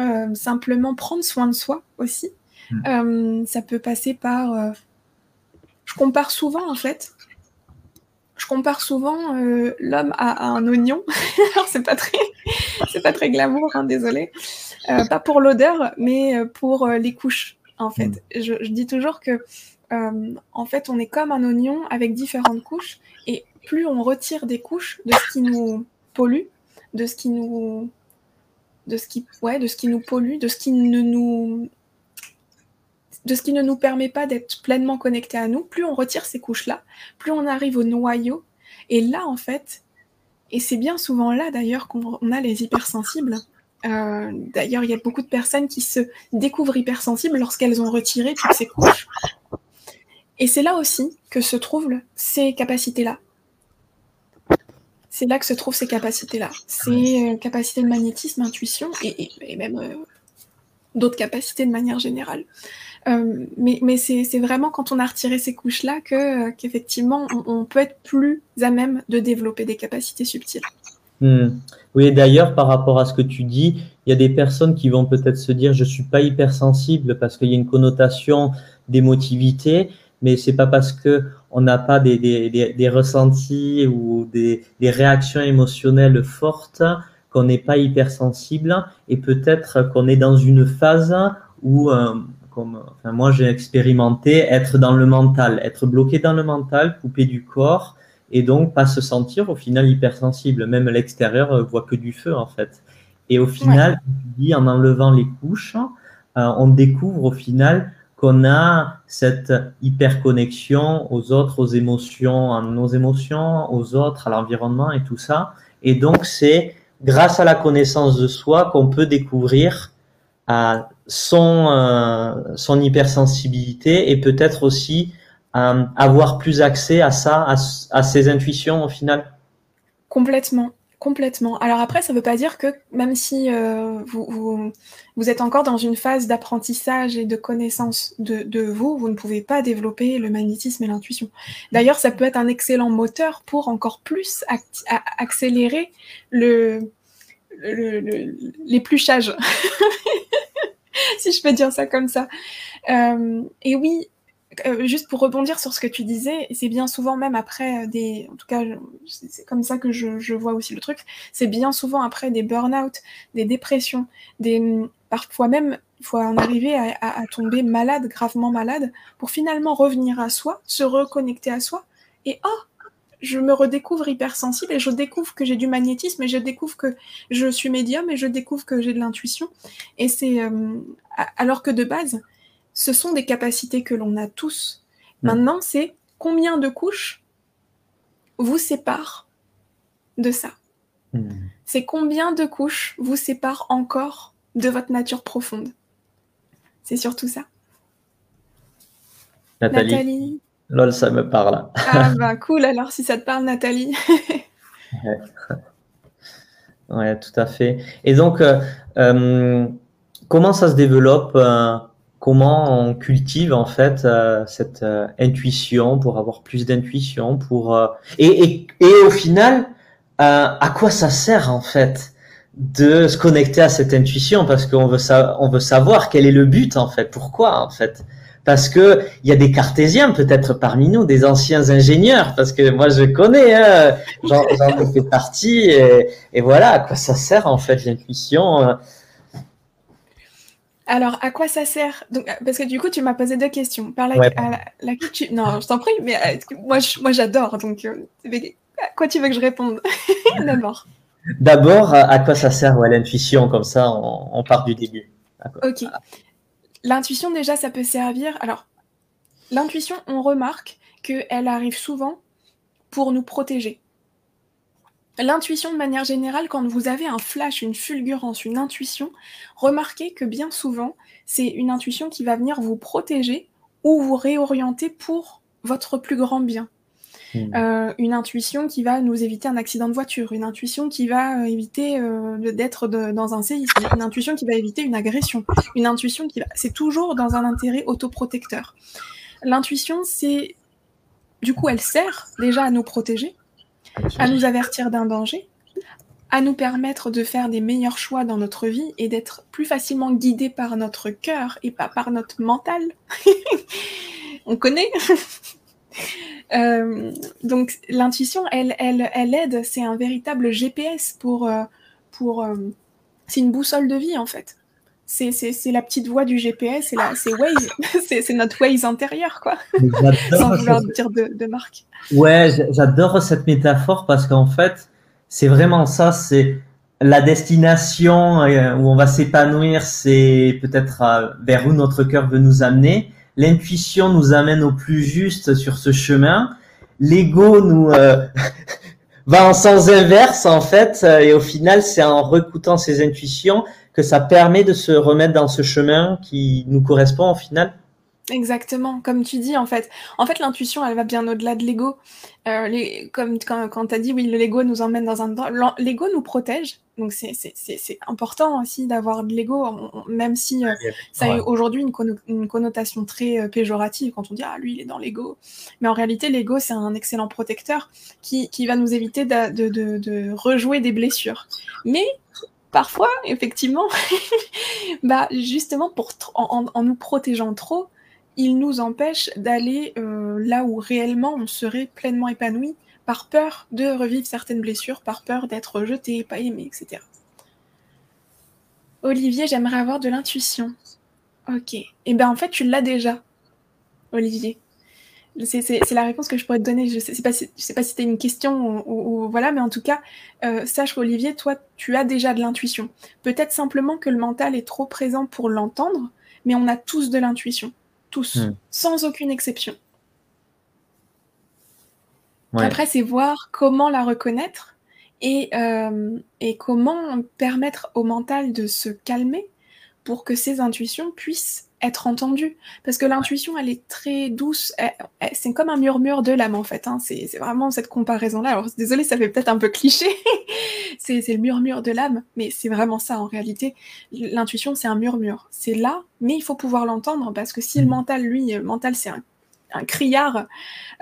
euh, simplement prendre soin de soi aussi, mmh. ça peut passer par... je compare souvent en fait, je compare souvent l'homme à, un oignon. Alors c'est pas très, c'est pas très glamour, hein, désolé. pas pour l'odeur, mais pour les couches en fait. Mm. Je, dis toujours que, euh, en fait, on est comme un oignon avec différentes couches, et plus on retire des couches de ce qui nous pollue, de ce qui nous, de ce qui, nous pollue, de ce qui ne nous, de ce qui ne nous permet pas d'être pleinement connecté à nous, plus on retire ces couches-là, plus on arrive au noyau, et là, en fait, et c'est bien souvent là d'ailleurs qu'on a les hypersensibles, euh, d'ailleurs, il y a beaucoup de personnes qui se découvrent hypersensibles lorsqu'elles ont retiré toutes ces couches. Et c'est là aussi que se trouvent ces capacités-là. C'est là que se trouvent ces capacités-là. Ces euh, capacités de magnétisme, intuition et, même euh, d'autres capacités de manière générale. mais, c'est vraiment quand on a retiré ces couches-là qu'effectivement on, peut être plus à même de développer des capacités subtiles. Hmm. Oui, d'ailleurs, par rapport à ce que tu dis, il y a des personnes qui vont peut-être se dire je suis pas hypersensible parce qu'il y a une connotation d'émotivité, mais c'est pas parce que on n'a pas des, des, des, ressentis ou des, des réactions émotionnelles fortes qu'on n'est pas hypersensible et peut-être qu'on est dans une phase où, euh, comme enfin, moi j'ai expérimenté, être dans le mental, être bloqué dans le mental, coupé du corps et donc pas se sentir au final hypersensible. Même l'extérieur voit que du feu en fait. Et au final, en enlevant les couches, euh, on découvre au final qu'on a cette hyper connexion aux autres, aux émotions, à nos émotions, aux autres, à l'environnement et tout ça. Et donc c'est grâce à la connaissance de soi qu'on peut découvrir euh, son, euh, son hypersensibilité et peut-être aussi euh, avoir plus accès à ça, à, ses intuitions au final Complètement. Complètement. Alors après, ça ne veut pas dire que même si euh, vous, êtes encore dans une phase d'apprentissage et de connaissance de, vous, vous ne pouvez pas développer le magnétisme et l'intuition. D'ailleurs, ça peut être un excellent moteur pour encore plus accélérer le, l'épluchage, si je peux dire ça comme ça. Euh, et oui, euh, juste pour rebondir sur ce que tu disais, c'est bien souvent même après des, en tout cas, c'est comme ça que je, vois aussi le truc, c'est bien souvent après des burn-out, des dépressions, des, parfois même, il faut en arriver à, tomber malade, gravement malade, pour finalement revenir à soi, se reconnecter à soi, et oh, je me redécouvre hypersensible et je découvre que j'ai du magnétisme et je découvre que je suis médium et je découvre que j'ai de l'intuition. Et c'est euh, alors que de base, ce sont des capacités que l'on a tous. Mm. Maintenant, c'est combien de couches vous séparent de ça mm. C'est combien de couches vous séparent encore de votre nature profonde C'est surtout ça. Nathalie. Lol, ça me parle. ah bah cool, alors si ça te parle, Nathalie. ouais. tout à fait. Et donc, euh, euh, comment ça se développe euh, comment on cultive en fait euh, cette euh, intuition pour avoir plus d'intuition pour euh, et, et, et, au final à quoi ça sert en fait de se connecter à cette intuition? Parce qu'on veut ça on veut savoir quel est le but en fait. Pourquoi en fait? Parce que il y a des cartésiens peut-être parmi nous, des anciens ingénieurs, parce que moi je connais, hein, j'en fais partie, et, voilà à quoi ça sert en fait l'intuition. Euh. Alors, à quoi ça sert? Donc, Parce que du coup, tu m'as posé deux questions. Par la, Non, je t'en prie, mais euh, moi, moi j'adore. Donc, euh, à quoi tu veux que je réponde? D'abord. D'abord, à quoi ça sert l'intuition Comme ça, on part du début. Ok. L'intuition, déjà, ça peut servir. Alors, l'intuition, on remarque qu'elle arrive souvent pour nous protéger. L'intuition, de manière générale, quand vous avez un flash, une fulgurance, une intuition, remarquez que bien souvent, c'est une intuition qui va venir vous protéger ou vous réorienter pour votre plus grand bien. Hmm. Euh, une intuition qui va nous éviter un accident de voiture, une intuition qui va euh, éviter euh, d'être dans un séisme, une intuition qui va éviter une agression, une intuition qui va... C'est toujours dans un intérêt autoprotecteur. L'intuition, c'est... Du coup, elle sert déjà à nous protéger, à nous avertir d'un danger, à nous permettre de faire des meilleurs choix dans notre vie et d'être plus facilement guidé par notre cœur et pas par notre mental. On connaît Euh, donc l'intuition, elle, elle, elle aide, c'est un véritable GPS pour... Euh, pour euh, c'est une boussole de vie en fait. C'est, la petite voix du GPS, c'est, Waze, c'est, notre Waze intérieur, quoi. Sans vouloir dire de, de marque. Ouais, j'adore cette métaphore parce qu'en fait, c'est vraiment ça, c'est la destination où on va s'épanouir, c'est peut-être vers où notre cœur veut nous amener l'intuition nous amène au plus juste sur ce chemin. L'ego nous euh, va en sens inverse en fait, euh, et au final, c'est en recoutant ses intuitions que ça permet de se remettre dans ce chemin qui nous correspond au final. Exactement, comme tu dis en fait. En fait, l'intuition, elle va bien au-delà de l'ego. Euh, les, comme quand, quand tu as dit, oui, l'ego nous emmène dans un... L'ego nous protège, donc c'est important aussi d'avoir de l'ego, même si euh, ça a aujourd'hui une, une, connotation très euh, péjorative quand on dit, ah, lui, il est dans l'ego. Mais en réalité, l'ego, c'est un excellent protecteur qui, qui, va nous éviter de, de, de, de rejouer des blessures. Mais parfois, effectivement, bah, justement, pour, en, nous protégeant trop, il nous empêche d'aller euh, là où réellement on serait pleinement épanoui, par peur de revivre certaines blessures, par peur d'être rejeté, pas aimé, etc. Olivier, j'aimerais avoir de l'intuition. Ok. Et eh bien en fait, tu l'as déjà, Olivier. C'est la réponse que je pourrais te donner. Je ne sais, pas si, sais pas si c'était une question ou, voilà, mais en tout cas, euh, sache Olivier, toi, tu as déjà de l'intuition. Peut-être simplement que le mental est trop présent pour l'entendre, mais on a tous de l'intuition tous, hmm. sans aucune exception. Après, c'est voir comment la reconnaître et, euh, et, comment permettre au mental de se calmer pour que ses intuitions puissent être entendues. Parce que l'intuition, elle est très douce, c'est comme un murmure de l'âme en fait. Hein. C'est vraiment cette comparaison-là. Alors désolé, ça fait peut-être un peu cliché, c'est le murmure de l'âme, mais c'est vraiment ça en réalité. L'intuition, c'est un murmure. C'est là, mais il faut pouvoir l'entendre parce que si le mm. mental, lui, le mental, c'est un, criard,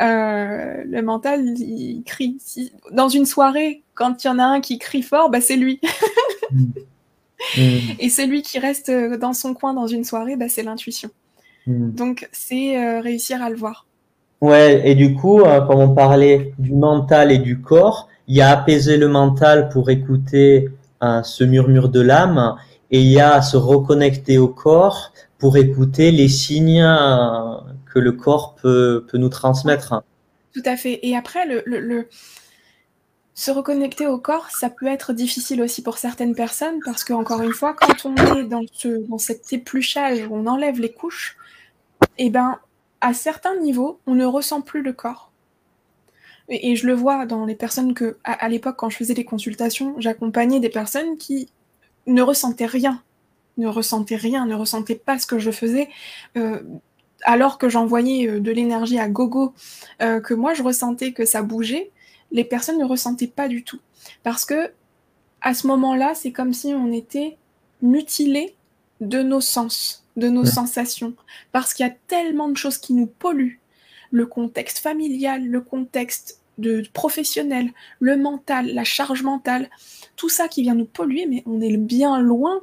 euh, le mental, il crie. Dans une soirée, quand il y en a un qui crie fort, bah, c'est lui. Mm. Mm. Et celui qui reste dans son coin dans une soirée, bah, c'est l'intuition. Donc, c'est euh, réussir à le voir. Ouais, et du coup, euh, comme on parlait du mental et du corps, il y a apaiser le mental pour écouter hein, ce murmure de l'âme et il y a se reconnecter au corps pour écouter les signes euh, que le corps peut, peut nous transmettre. Tout à fait. Et après, le, le, se reconnecter au corps, ça peut être difficile aussi pour certaines personnes parce que, encore une fois, quand on est dans, ce, dans cet épluchage où on enlève les couches, eh ben, à certains niveaux, on ne ressent plus le corps. Et, je le vois dans les personnes que, à, l'époque, quand je faisais des consultations, j'accompagnais des personnes qui ne ressentaient rien, ne ressentaient rien, ne ressentaient pas ce que je faisais. Euh, alors que j'envoyais euh, de l'énergie à gogo, euh, que moi je ressentais que ça bougeait, les personnes ne ressentaient pas du tout. Parce que à ce moment-là, c'est comme si on était mutilé de nos sens, de nos sensations. Parce qu'il y a tellement de choses qui nous polluent. Le contexte familial, le contexte de professionnel, le mental, la charge mentale, tout ça qui vient nous polluer, mais on est bien loin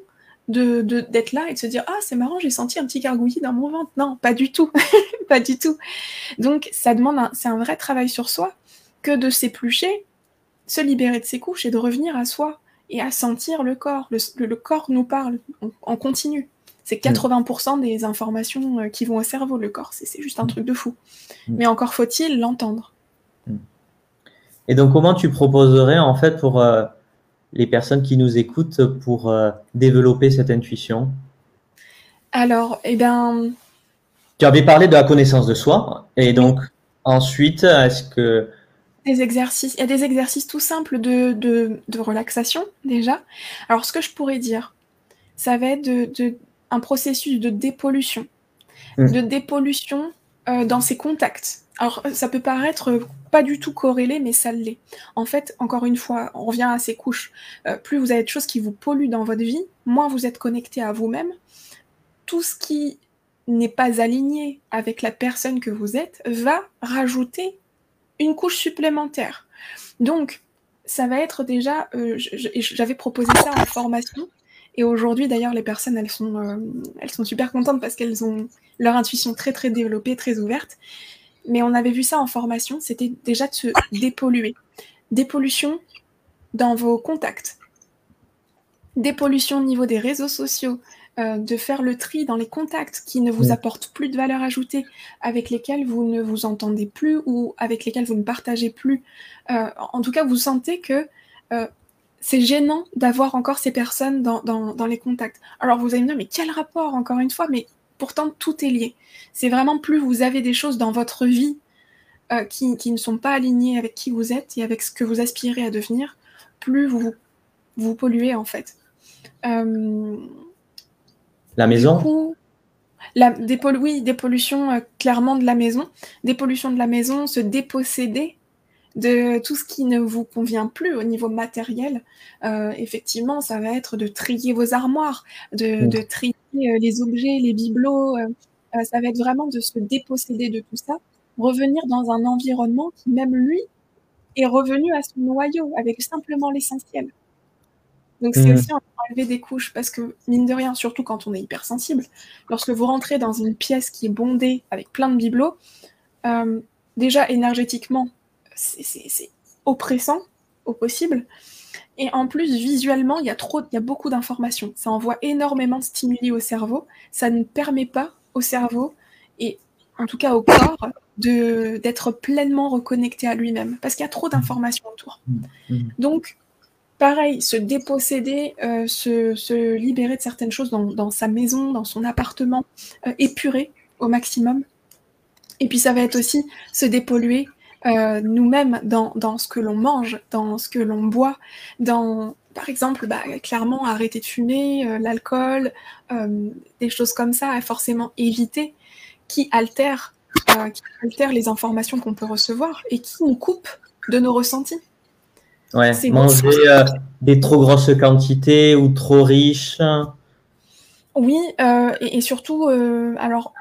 de d'être là et de se dire ah c'est marrant j'ai senti un petit gargouillis dans mon ventre non pas du tout pas du tout donc ça demande c'est un vrai travail sur soi que de s'éplucher se libérer de ses couches et de revenir à soi et à sentir le corps. Le, corps nous parle en continu c'est 80% mm. des informations euh, qui vont au cerveau. Le corps c'est juste un mm. truc de fou. Mm. mais encore faut-il l'entendre. Et donc comment tu proposerais en fait pour euh, les personnes qui nous écoutent pour euh, développer cette intuition? Alors, eh bien... Tu avais parlé de la connaissance de soi, et donc ensuite, est-ce que... Des exercices, il y a des exercices tout simples de, de, relaxation déjà. Alors, ce que je pourrais dire, ça va être de, un processus de dépollution. Mmh. De dépollution euh, dans ses contacts. Alors, ça peut paraître pas du tout corrélé, mais ça l'est. En fait, encore une fois, on revient à ces couches. Euh, plus vous avez de choses qui vous polluent dans votre vie, moins vous êtes connecté à vous-même. Tout ce qui n'est pas aligné avec la personne que vous êtes va rajouter une couche supplémentaire. Donc, ça va être déjà, euh, j'avais proposé ça en formation, et aujourd'hui d'ailleurs les personnes elles sont, euh, elles sont super contentes parce qu'elles ont leur intuition très très développée, très ouverte mais on avait vu ça en formation, c'était déjà de se dépolluer. Dépollution dans vos contacts. Dépollution au niveau des réseaux sociaux, euh, de faire le tri dans les contacts qui ne vous apportent plus de valeur ajoutée, avec lesquels vous ne vous entendez plus ou avec lesquels vous ne partagez plus. Euh, en tout cas, vous sentez que euh, c'est gênant d'avoir encore ces personnes dans, dans, les contacts. Alors vous allez me dire, mais quel rapport, encore une fois? Mais pourtant tout est lié. C'est vraiment plus vous avez des choses dans votre vie euh, qui, ne sont pas alignées avec qui vous êtes et avec ce que vous aspirez à devenir, plus vous vous, polluez en fait. Euh, la maison la, des Oui, des pollutions euh, clairement de la maison. Des pollutions de la maison, se déposséder de tout ce qui ne vous convient plus au niveau matériel. effectivement, ça va être de trier vos armoires, de, de trier euh, les objets, les bibelots, euh, euh, ça va être vraiment de se déposséder de tout ça, revenir dans un environnement qui, même lui, est revenu à son noyau avec simplement l'essentiel. Donc c'est mmh. aussi enlever des couches parce que mine de rien, surtout quand on est hypersensible, lorsque vous rentrez dans une pièce qui est bondée avec plein de bibelots, déjà énergétiquement, c'est oppressant au possible. Et en plus, visuellement, il y a trop, il y a beaucoup d'informations. Ça envoie énormément de stimuli au cerveau. Ça ne permet pas au cerveau et en tout cas au corps de d'être pleinement reconnecté à lui-même parce qu'il y a trop d'informations autour. Mmh, mmh. Donc, pareil, se déposséder, euh, se, libérer de certaines choses dans, sa maison, dans son appartement, euh, épurer au maximum. Et puis ça va être aussi se dépolluer euh, nous-mêmes dans, ce que l'on mange, dans ce que l'on boit, dans, par exemple, bah, clairement arrêter de fumer, l'alcool, des choses comme ça forcément éviter, qui qui altèrent les informations qu'on peut recevoir et qui nous coupent de nos ressentis. Ouais, manger des trop grosses quantités ou trop riches. Oui, et, et, surtout, alors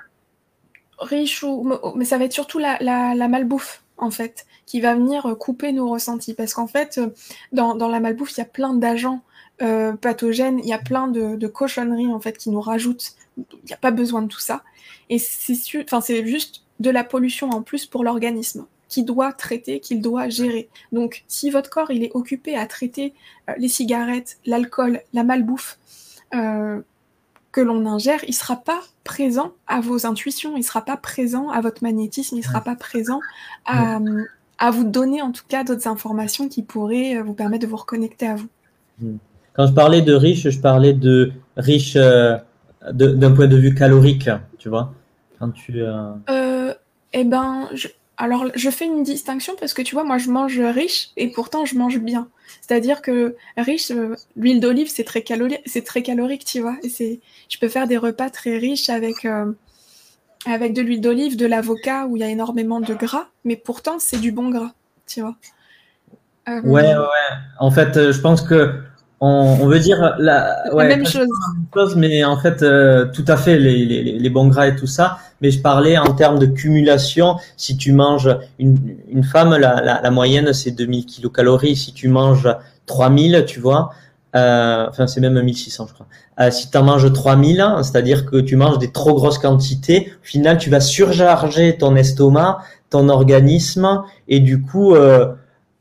riche ou mais ça va être surtout la, la, la malbouffe en fait, qui va venir euh, couper nos ressentis. Parce qu'en fait, euh, dans, la malbouffe, il y a plein d'agents euh, pathogènes, il y a plein de, cochonneries en fait qui nous rajoutent. Il n'y a pas besoin de tout ça. Et c'est juste de la pollution en plus pour l'organisme qui doit traiter, qu'il doit gérer. Donc, si votre corps il est occupé à traiter les cigarettes, l'alcool, la malbouffe, que l'on ingère, il ne sera pas présent à vos intuitions, il ne sera pas présent à votre magnétisme, il ne sera pas présent à, vous donner en tout cas d'autres informations qui pourraient euh, vous permettre de vous reconnecter à vous. Hmm. Quand je parlais de riche, je parlais de riche euh, d'un point de vue calorique, tu vois. Quand tu, euh... eh ben, je, alors, je fais une distinction parce que tu vois, moi, je mange riche et pourtant, je mange bien. C'est-à-dire que riche, euh, l'huile d'olive, c'est très, calorique, tu vois. Et je peux faire des repas très riches avec, euh, avec de l'huile d'olive, de l'avocat où il y a énormément de gras, mais pourtant, c'est du bon gras, tu vois. Euh, ouais, ouais. En fait, je pense que on, veut dire la, même chose. mais en fait, euh, tout à fait, les, les, les, bons gras et tout ça. Mais je parlais en termes de cumulation. Si tu manges une, une femme, la, la, la moyenne c'est 2000 kilocalories. Si tu manges 3000, tu vois, euh, enfin c'est même 1600 je crois. Euh, si tu en manges 3000, c'est-à-dire que tu manges des trop grosses quantités, au final tu vas surcharger ton estomac, ton organisme et du coup euh,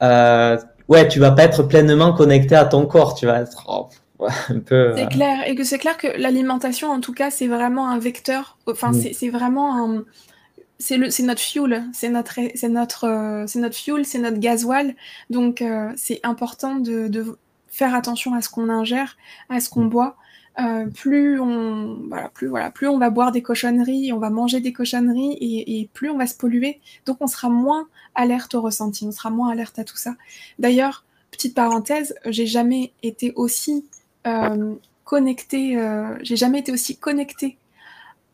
euh, ouais, tu vas pas être pleinement connecté à ton corps, tu vas être oh, un peu C'est clair et que c'est clair que l'alimentation en tout cas, c'est vraiment un vecteur, enfin mm. c'est vraiment un c'est notre fuel, c'est notre, c'est notre, c'est notre fuel, c'est notre gasoil. Donc, c'est important de, de, faire attention à ce qu'on ingère, à ce qu'on mm. boit. Euh, plus on voilà, plus voilà, plus on va boire des cochonneries, on va manger des cochonneries et, et, plus on va se polluer. Donc on sera moins alerte au ressenti, on sera moins alerte à tout ça. D'ailleurs, petite parenthèse, j'ai jamais été aussi euh, connectée, euh, j'ai jamais été aussi connectée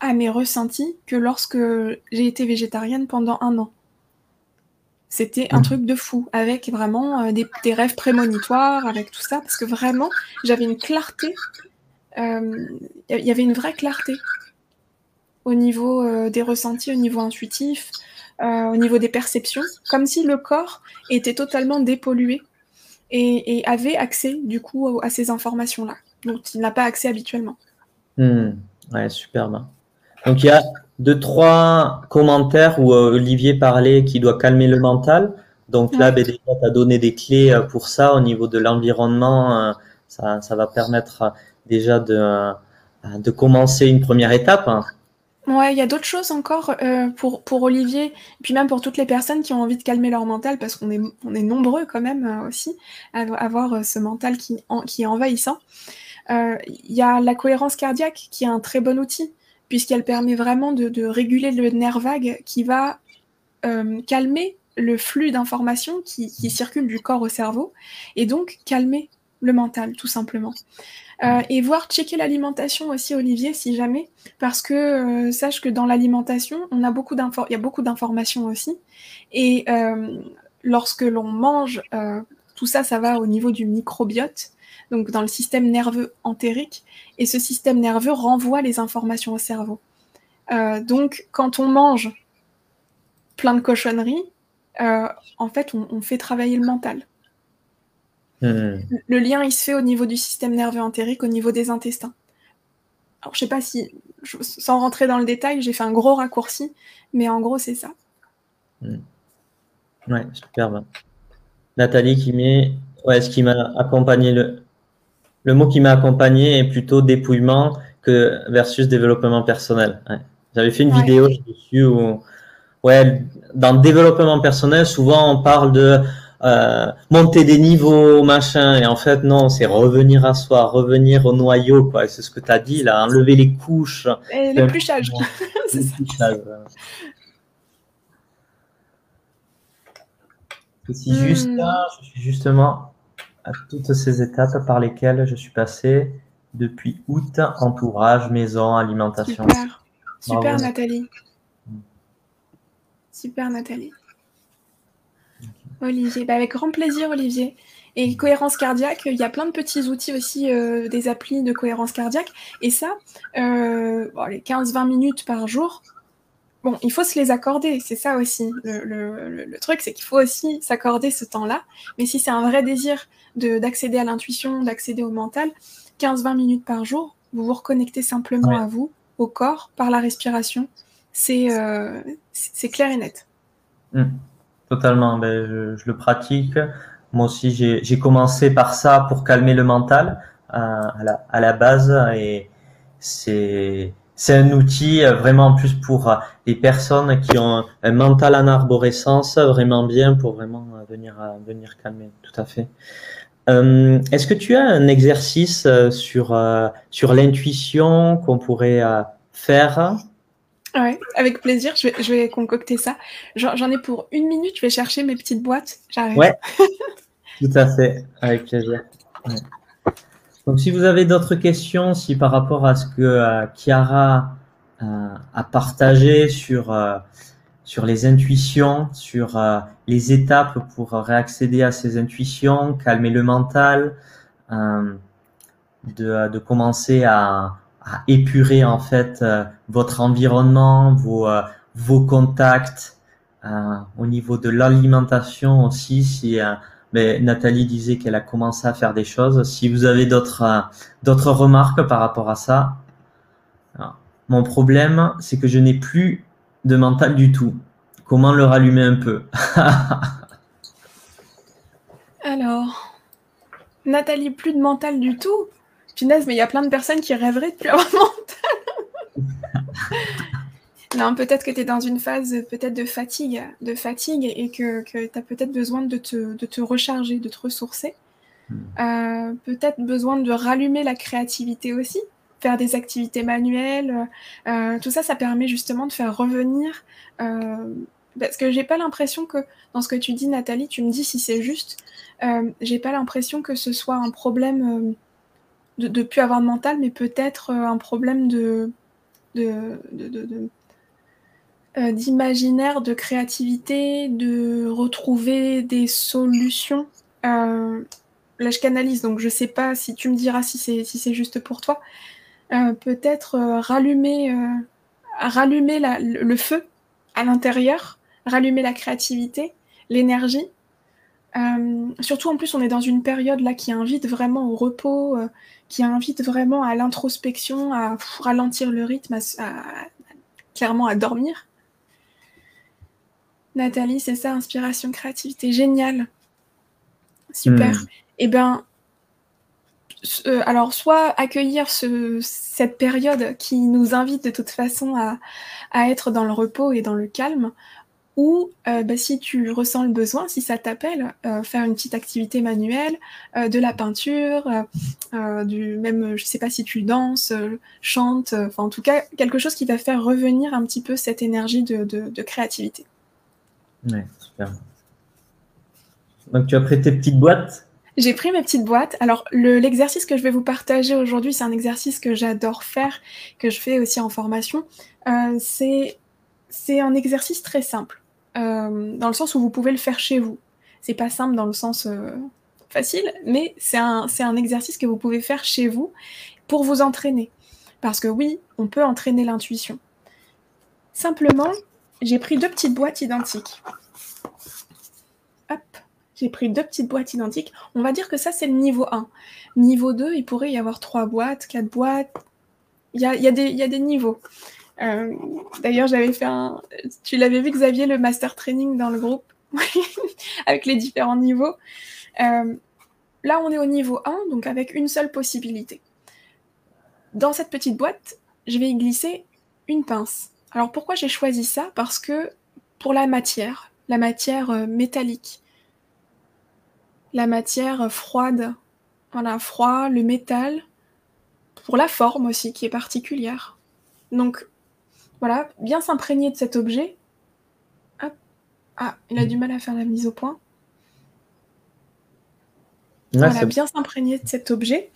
à mes ressentis que lorsque j'ai été végétarienne pendant un an. C'était un mmh. truc de fou, avec vraiment des, rêves prémonitoires, avec tout ça, parce que vraiment, j'avais une clarté, il euh, y avait une vraie clarté au niveau euh, des ressentis, au niveau intuitif, au niveau des perceptions, comme si le corps était totalement dépollué et, avait accès, du coup, à ces informations-là, dont il n'a pas accès habituellement. Mmh. Ouais, superbe. Donc il y a deux, trois commentaires où euh, Olivier parlait qu'il doit calmer le mental. Donc là, ben, déjà, tu as donné des clés euh, pour ça au niveau de l'environnement. Euh, ça, ça, va permettre déjà de, de commencer une première étape. Ouais, il y a d'autres choses encore pour, pour Olivier, puis même pour toutes les personnes qui ont envie de calmer leur mental, parce qu'on est, on est nombreux quand même aussi à avoir ce mental qui, qui est envahissant. Il y a la cohérence cardiaque qui est un très bon outil puisqu'elle permet vraiment de, réguler le nerf vague qui va euh, calmer le flux d'informations qui, circulent du corps au cerveau, et donc calmer le mental, tout simplement. Euh, et voir checker l'alimentation aussi, Olivier, si jamais, parce que euh, sache que dans l'alimentation, on a beaucoup il y a beaucoup d'informations aussi, et lorsque l'on mange, tout ça, ça va au niveau du microbiote, donc dans le système nerveux entérique, et ce système nerveux renvoie les informations au cerveau. Euh, donc quand on mange plein de cochonneries, euh, en fait, on, fait travailler le mental. Hmm. Le lien, il se fait au niveau du système nerveux entérique, au niveau des intestins. Alors, je sais pas si, sans rentrer dans le détail, j'ai fait un gros raccourci, mais en gros, c'est ça. Hmm. Ouais, superbe. Nathalie qui met, ouais, ce qui m'a accompagné le, le mot qui m'a accompagné est plutôt dépouillement que versus développement personnel. J'avais fait une vidéo dessus où, ouais, dans le développement personnel, souvent on parle de euh, monter des niveaux, machin, et en fait non, c'est revenir à soi, revenir au noyau, quoi. C'est ce que tu as dit là, enlever les couches. Et l'épluchage. Je suis juste hmm. là, je suis justement à toutes ces étapes par lesquelles je suis passé depuis août, entourage, maison, alimentation. Super, super Nathalie. Super Nathalie. Olivier, bah, avec grand plaisir Olivier. Et cohérence cardiaque, il y a plein de petits outils aussi, euh, des applis de cohérence cardiaque. Et ça, euh, les 15-20 minutes par jour, bon, il faut se les accorder, c'est ça aussi. Le, truc, c'est qu'il faut aussi s'accorder ce temps-là. Mais si c'est un vrai désir d'accéder à l'intuition, d'accéder au mental, 15-20 minutes par jour, vous vous reconnectez simplement à vous, au corps, par la respiration. C'est euh, clair et net. Mmh. Totalement, ben, je, le pratique. Moi aussi, j'ai commencé par ça pour calmer le mental euh, à, la, base et c'est un outil euh, vraiment plus pour les personnes qui ont un mental en arborescence vraiment bien pour vraiment venir venir calmer. Tout à fait. Euh, est-ce que tu as un exercice euh, sur, euh, sur l'intuition qu'on pourrait faire? Oui, avec plaisir, je vais, je vais concocter ça. J'en ai pour une minute, je vais chercher mes petites boîtes. J'arrive. Ouais, tout à fait, avec plaisir. Donc, si vous avez d'autres questions, si par rapport à ce que Chiara a partagé sur sur les intuitions, sur euh, les étapes pour réaccéder à ces intuitions, calmer le mental, euh, de, de, commencer à, à, épurer en fait euh, votre environnement, vos, vos contacts, au niveau de l'alimentation aussi, si Mais Nathalie disait qu'elle a commencé à faire des choses. Si vous avez euh, d'autres remarques par rapport à ça, mon problème, c'est que je n'ai plus de mental du tout. Comment le rallumer un peu Alors, Nathalie, plus de mental du tout? Punaise, mais il y a plein de personnes qui rêveraient de plus avoir mental. non, peut-être que tu es dans une phase peut-être de fatigue, de fatigue et que, tu as peut-être besoin de te, recharger, de te ressourcer. Hmm. Euh, peut-être besoin de rallumer la créativité aussi, faire des activités manuelles. Euh, tout ça, ça permet justement de faire revenir. Euh, parce que j'ai pas l'impression que dans ce que tu dis, Nathalie, tu me dis si c'est juste. j'ai pas l'impression que ce soit un problème de ne plus avoir de mental, mais peut-être euh, un problème de, euh, d'imaginaire, de, créativité, de retrouver des solutions. Euh, là, je canalise, donc je sais pas si tu me diras si c'est si c'est juste pour toi. peut-être rallumer, rallumer le feu à l'intérieur, rallumer la créativité, l'énergie. Surtout en plus, on est dans une période là qui invite vraiment au repos, qui invite vraiment à l'introspection, à ralentir le rythme, à, clairement à dormir. Nathalie, c'est ça, inspiration, créativité, génial. Super. Hmm. Eh bien, euh, alors soit accueillir cette période qui nous invite de toute façon à, à, être dans le repos et dans le calme, ou euh, bah, si tu ressens le besoin, si ça t'appelle, euh, faire une petite activité manuelle, euh, de la peinture, du même, je sais pas si tu danses, chantes, enfin en tout cas quelque chose qui va faire revenir un petit peu cette énergie de, créativité. Ouais, super. Donc tu as pris tes petites boîtes? J'ai pris mes petites boîtes. Alors, l'exercice que je vais vous partager aujourd'hui, c'est un exercice que j'adore faire, que je fais aussi en formation. c'est un exercice très simple. Euh, dans le sens où vous pouvez le faire chez vous. C'est pas simple dans le sens euh, facile, mais c'est un, exercice que vous pouvez faire chez vous pour vous entraîner. Parce que oui, on peut entraîner l'intuition. Simplement, j'ai pris deux petites boîtes identiques. Hop, j'ai pris deux petites boîtes identiques. On va dire que ça, c'est le niveau 1. Niveau 2, il pourrait y avoir trois boîtes, quatre boîtes. Il y a, des niveaux. Euh, d'ailleurs, j'avais fait un. Tu l'avais vu, Xavier, le master training dans le groupe, avec les différents niveaux. Euh, là, on est au niveau 1, donc avec une seule possibilité. Dans cette petite boîte, je vais y glisser une pince. Alors pourquoi j'ai choisi ça? Parce que pour la matière, la matière euh, métallique, la matière froide, voilà, froid, le métal, pour la forme aussi qui est particulière. Donc voilà, bien s'imprégner de cet objet. Ah, il a du mal à faire la mise au point. voilà, bien s'imprégner de cet objet.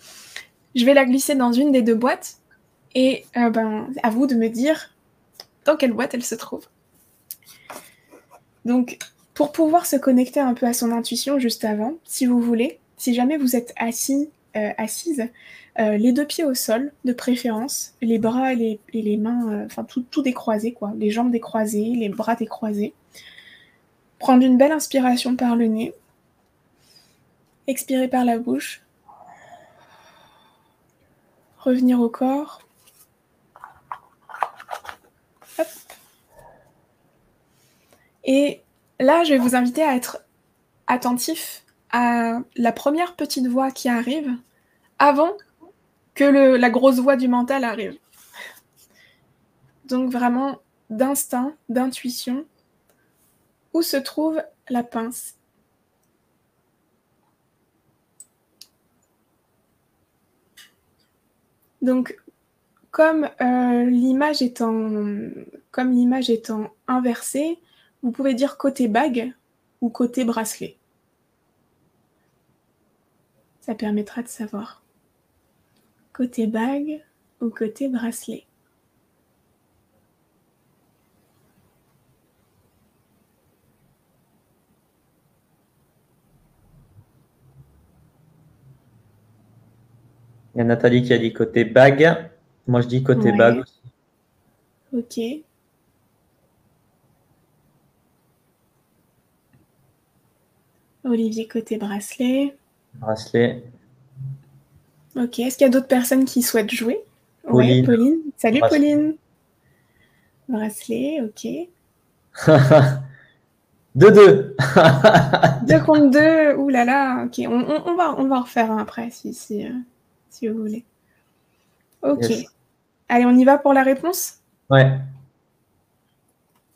Je vais la glisser dans une des deux boîtes et euh, ben, à vous de me dire dans quelle boîte elle se trouve. Donc, pour pouvoir se connecter un peu à son intuition juste avant, si vous voulez, si jamais vous êtes assis, euh, assise, euh, les deux pieds au sol, de préférence, les bras et les, mains, euh, enfin tout, tout décroisé, quoi. Les jambes décroisées, les bras décroisés. Prendre une belle inspiration par le nez. Expirer par la bouche. Revenir au corps. Et là, je vais vous inviter à être attentif à la première petite voix qui arrive avant que la grosse voix du mental arrive. Donc vraiment d'instinct, d'intuition, où se trouve la pince? Donc comme euh, l'image étant comme l'image étant inversée, vous pouvez dire côté bague ou côté bracelet. Ça permettra de savoir côté bague ou côté bracelet. Il y a Nathalie qui a dit côté bague. Moi, je dis côté bague aussi. Ok. Olivier côté bracelet. Bracelet. Ok. Est-ce qu'il y a d'autres personnes qui souhaitent jouer? Pauline. Ouais, Pauline. Salut Bracelet. Pauline. Bracelet, ok. 2-2. Deux contre deux. Ouh là là. Ok. On, on- on va, on va en refaire un après si, si, euh, si vous voulez. Ok. Yes. Allez, on y va pour la réponse? Ouais.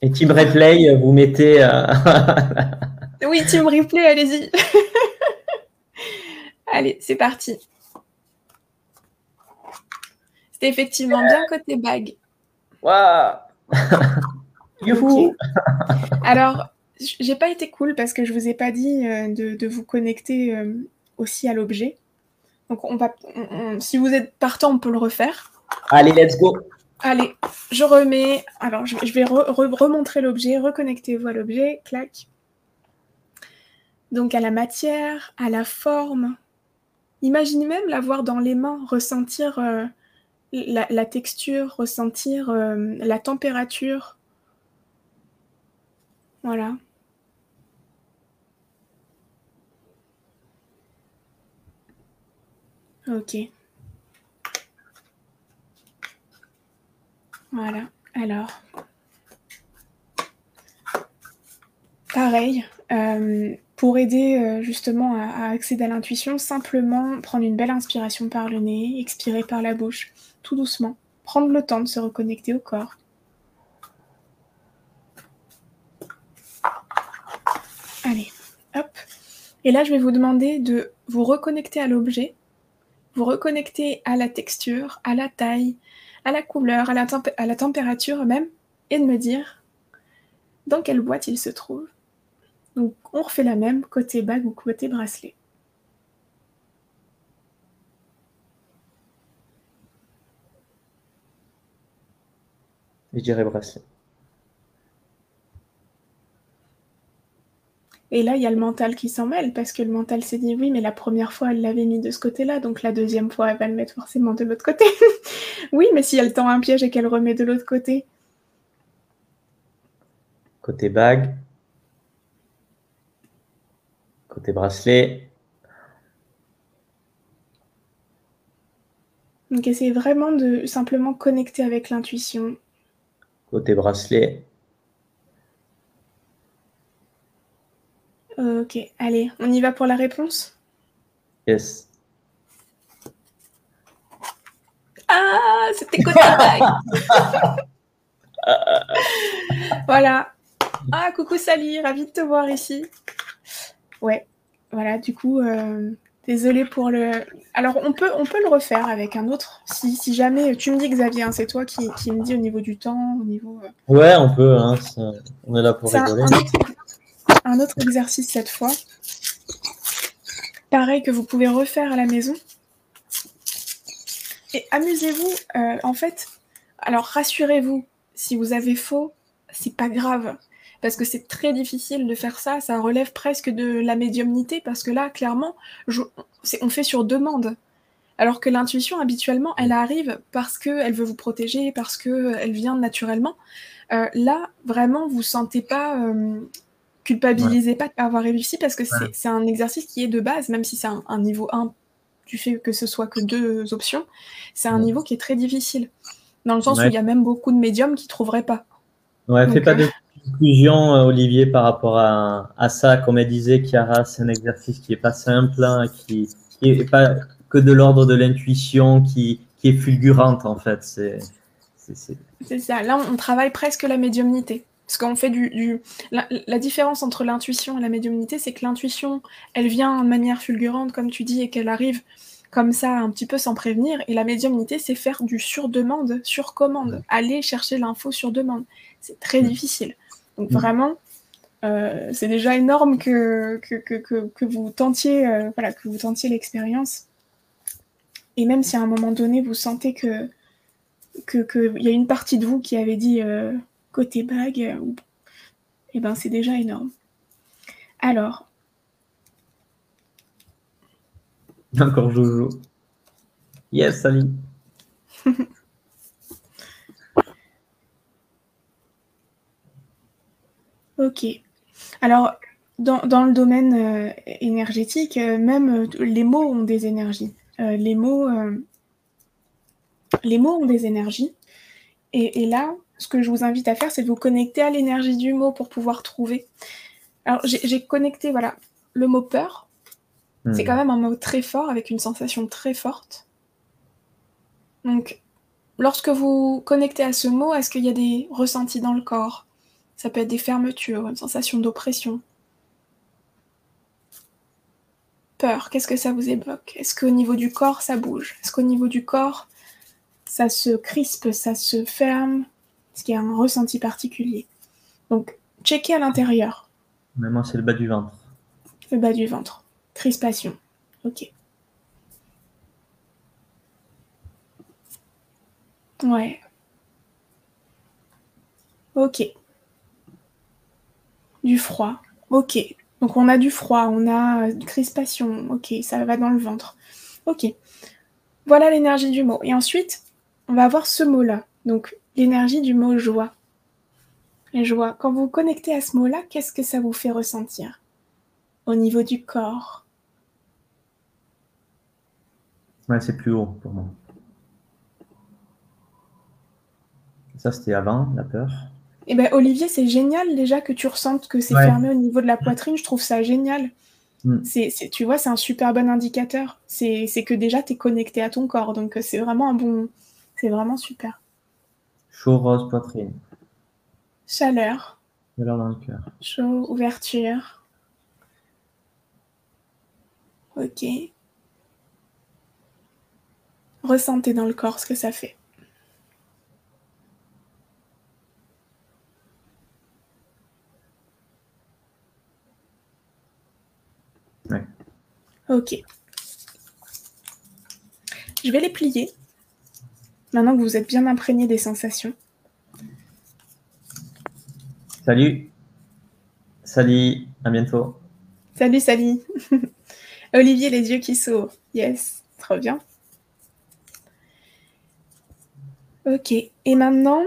Et Team Replay, vous mettez. euh, Oui, team replay, allez-y. Allez, c'est parti. C'était effectivement bien côté bague. Waouh Youhou. Alors, j'ai pas été cool parce que je vous ai pas dit euh, de, de vous connecter euh, aussi à l'objet. Donc, on va, on- on- si vous êtes partant, on peut le refaire. Allez, let's go Allez, je remets. Alors, je, je vais re- re- remontrer l'objet. Reconnectez-vous à l'objet. Clac. Donc, à la matière, à la forme. Imaginez même l'avoir dans les mains, ressentir euh, la, texture, ressentir euh, la température. Voilà. Ok. Voilà. Alors. Pareil, euh, pour aider euh, justement à accéder à l'intuition, simplement prendre une belle inspiration par le nez, expirer par la bouche, doucement. Prendre le temps de se reconnecter au corps. Allez, hop. Et là, je vais vous demander de vous reconnecter à l'objet, vous reconnecter à la texture, à la taille, à la couleur, à la, à la température même, et de me dire dans quelle boîte il se trouve. Donc, on refait la même côté bague ou côté bracelet. Je dirais bracelet. Et là, il y a le mental qui s'en mêle, parce que le mental s'est dit oui, mais la première fois, elle l'avait mis de ce côté-là, donc la deuxième fois, elle va le mettre forcément de l'autre côté. oui, mais si elle tend un piège et qu'elle remet de l'autre côté. Côté bague. Côté bracelet. Donc, essayez vraiment de simplement connecter avec l'intuition. Côté bracelet. Ok, allez, on y va pour la réponse? Yes. Ah, c'était côté bague Voilà. Ah, coucou Sally, ravie de te voir ici. Ouais, voilà, du coup, euh, désolée pour le... Alors, on peut, on peut le refaire avec un autre, si, si jamais... Tu me dis, Xavier, hein, c'est toi qui, qui me dis au niveau du temps, au niveau... euh, Ouais, on peut. Hein, on est là pour un, rigoler. un autre, un autre exercice cette fois. Pareil que vous pouvez refaire à la maison. Et amusez-vous, euh, en fait, alors rassurez-vous, si vous avez faux, c'est pas grave. Parce que c'est très difficile de faire ça, ça relève presque de la médiumnité, parce que là, clairement, je- on fait sur demande. Alors que l'intuition, habituellement, elle arrive parce qu'elle veut vous protéger, parce qu'elle vient naturellement. Euh, là, vraiment, vous sentez pas, euh, culpabilisez pas de pas avoir réussi, parce que c'est Ouais. c'est un exercice qui est de base, même si c'est un, un niveau 1, du fait que ce soit que deux options, c'est un Ouais. niveau qui est très difficile. Dans le sens où Ouais. il y a même beaucoup de médiums qui trouveraient pas. Ouais, fais Donc, pas euh, de conclusion, euh, Olivier, par rapport à, à ça. Comme elle disait, Chiara, c'est un exercice qui est pas simple, hein, qui, qui est pas que de l'ordre de l'intuition, qui, qui est fulgurante, en fait. C'est, ça. Là, on travaille presque la médiumnité. Parce qu'on fait du. du... La, la différence entre l'intuition et la médiumnité, c'est que l'intuition, elle vient de manière fulgurante, comme tu dis, et qu'elle arrive comme ça, un petit peu sans prévenir. Et la médiumnité, c'est faire du sur-demande, sur commande. Aller chercher l'info sur demande. C'est très difficile. Donc, Mm. vraiment, euh, c'est déjà énorme que, que, que, que, vous tentiez, euh, voilà, que vous tentiez l'expérience. Et même si à un moment donné, vous sentez que que qu'il y a une partie de vous qui avait dit euh, côté bague, ou- eh ben c'est déjà énorme. Alors, Encore Jojo. Yes, Ali. ok. Alors, dans, dans le domaine euh, énergétique, euh, même euh, les mots ont des énergies. Les, mots, les mots ont des énergies. Et, et là, ce que je vous invite à faire, c'est de vous connecter à l'énergie du mot pour pouvoir trouver. Alors, j'ai connecté, voilà, le mot peur. C'est Hmm. quand même un mot très fort, avec une sensation très forte. Donc, lorsque vous connectez à ce mot, est-ce qu'il y a des ressentis dans le corps? Ça peut être des fermetures, une sensation d'oppression. Peur, qu'est-ce que ça vous évoque? Est-ce qu'au niveau du corps, ça bouge? Est-ce qu'au niveau du corps, ça se crispe, ça se ferme? Est-ce qu'il y a un ressenti particulier? Donc, checkez à l'intérieur, Mais moi, c'est le bas du ventre. le bas du ventre. Crispation. Ok. Ouais. Ok. Du froid. Ok. Donc on a du froid, on a de crispation. Ok, ça va dans le ventre. Ok. Voilà l'énergie du mot. Et ensuite, on va avoir ce mot-là. Donc l'énergie du mot joie. Et joie. Quand vous connectez à ce mot-là, qu'est-ce que ça vous fait ressentir Au niveau du corps? C'est plus haut pour moi. Ça, c'était avant, la peur. Eh ben Olivier, c'est génial déjà que tu ressentes que c'est Ouais. fermé au niveau de la poitrine. Je trouve ça génial. Mm. C'est, c'est- tu vois, c'est un super bon indicateur. C'est, c'est que déjà, tu es connecté à ton corps. Donc, euh, c'est vraiment un bon... C'est vraiment super. Chaud, rose, poitrine. Chaleur, Chaleur dans le cœur. chaud, ouverture. Ok. Ressentez dans le corps ce que ça fait. Ouais. Ok. Je vais les plier. Maintenant que vous êtes bien imprégné des sensations. Salut. Salut. À bientôt. Salut, salut. Olivier, les yeux qui s'ouvrent. Yes, trop bien. Ok. Et maintenant,